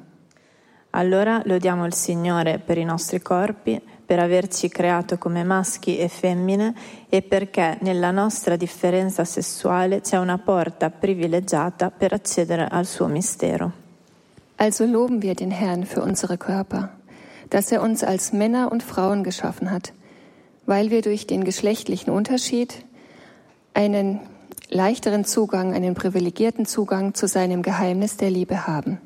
Allora lodiamo il Signore per i nostri corpi, per averci creato come maschi e femmine e perché nella nostra differenza sessuale c'è una porta privilegiata per accedere al suo mistero. Also loben wir den Herrn für unsere Körper, dass er uns als Männer und Frauen geschaffen hat, weil wir durch den geschlechtlichen Unterschied einen leichteren Zugang, einen privilegierten Zugang zu seinem Geheimnis der Liebe haben.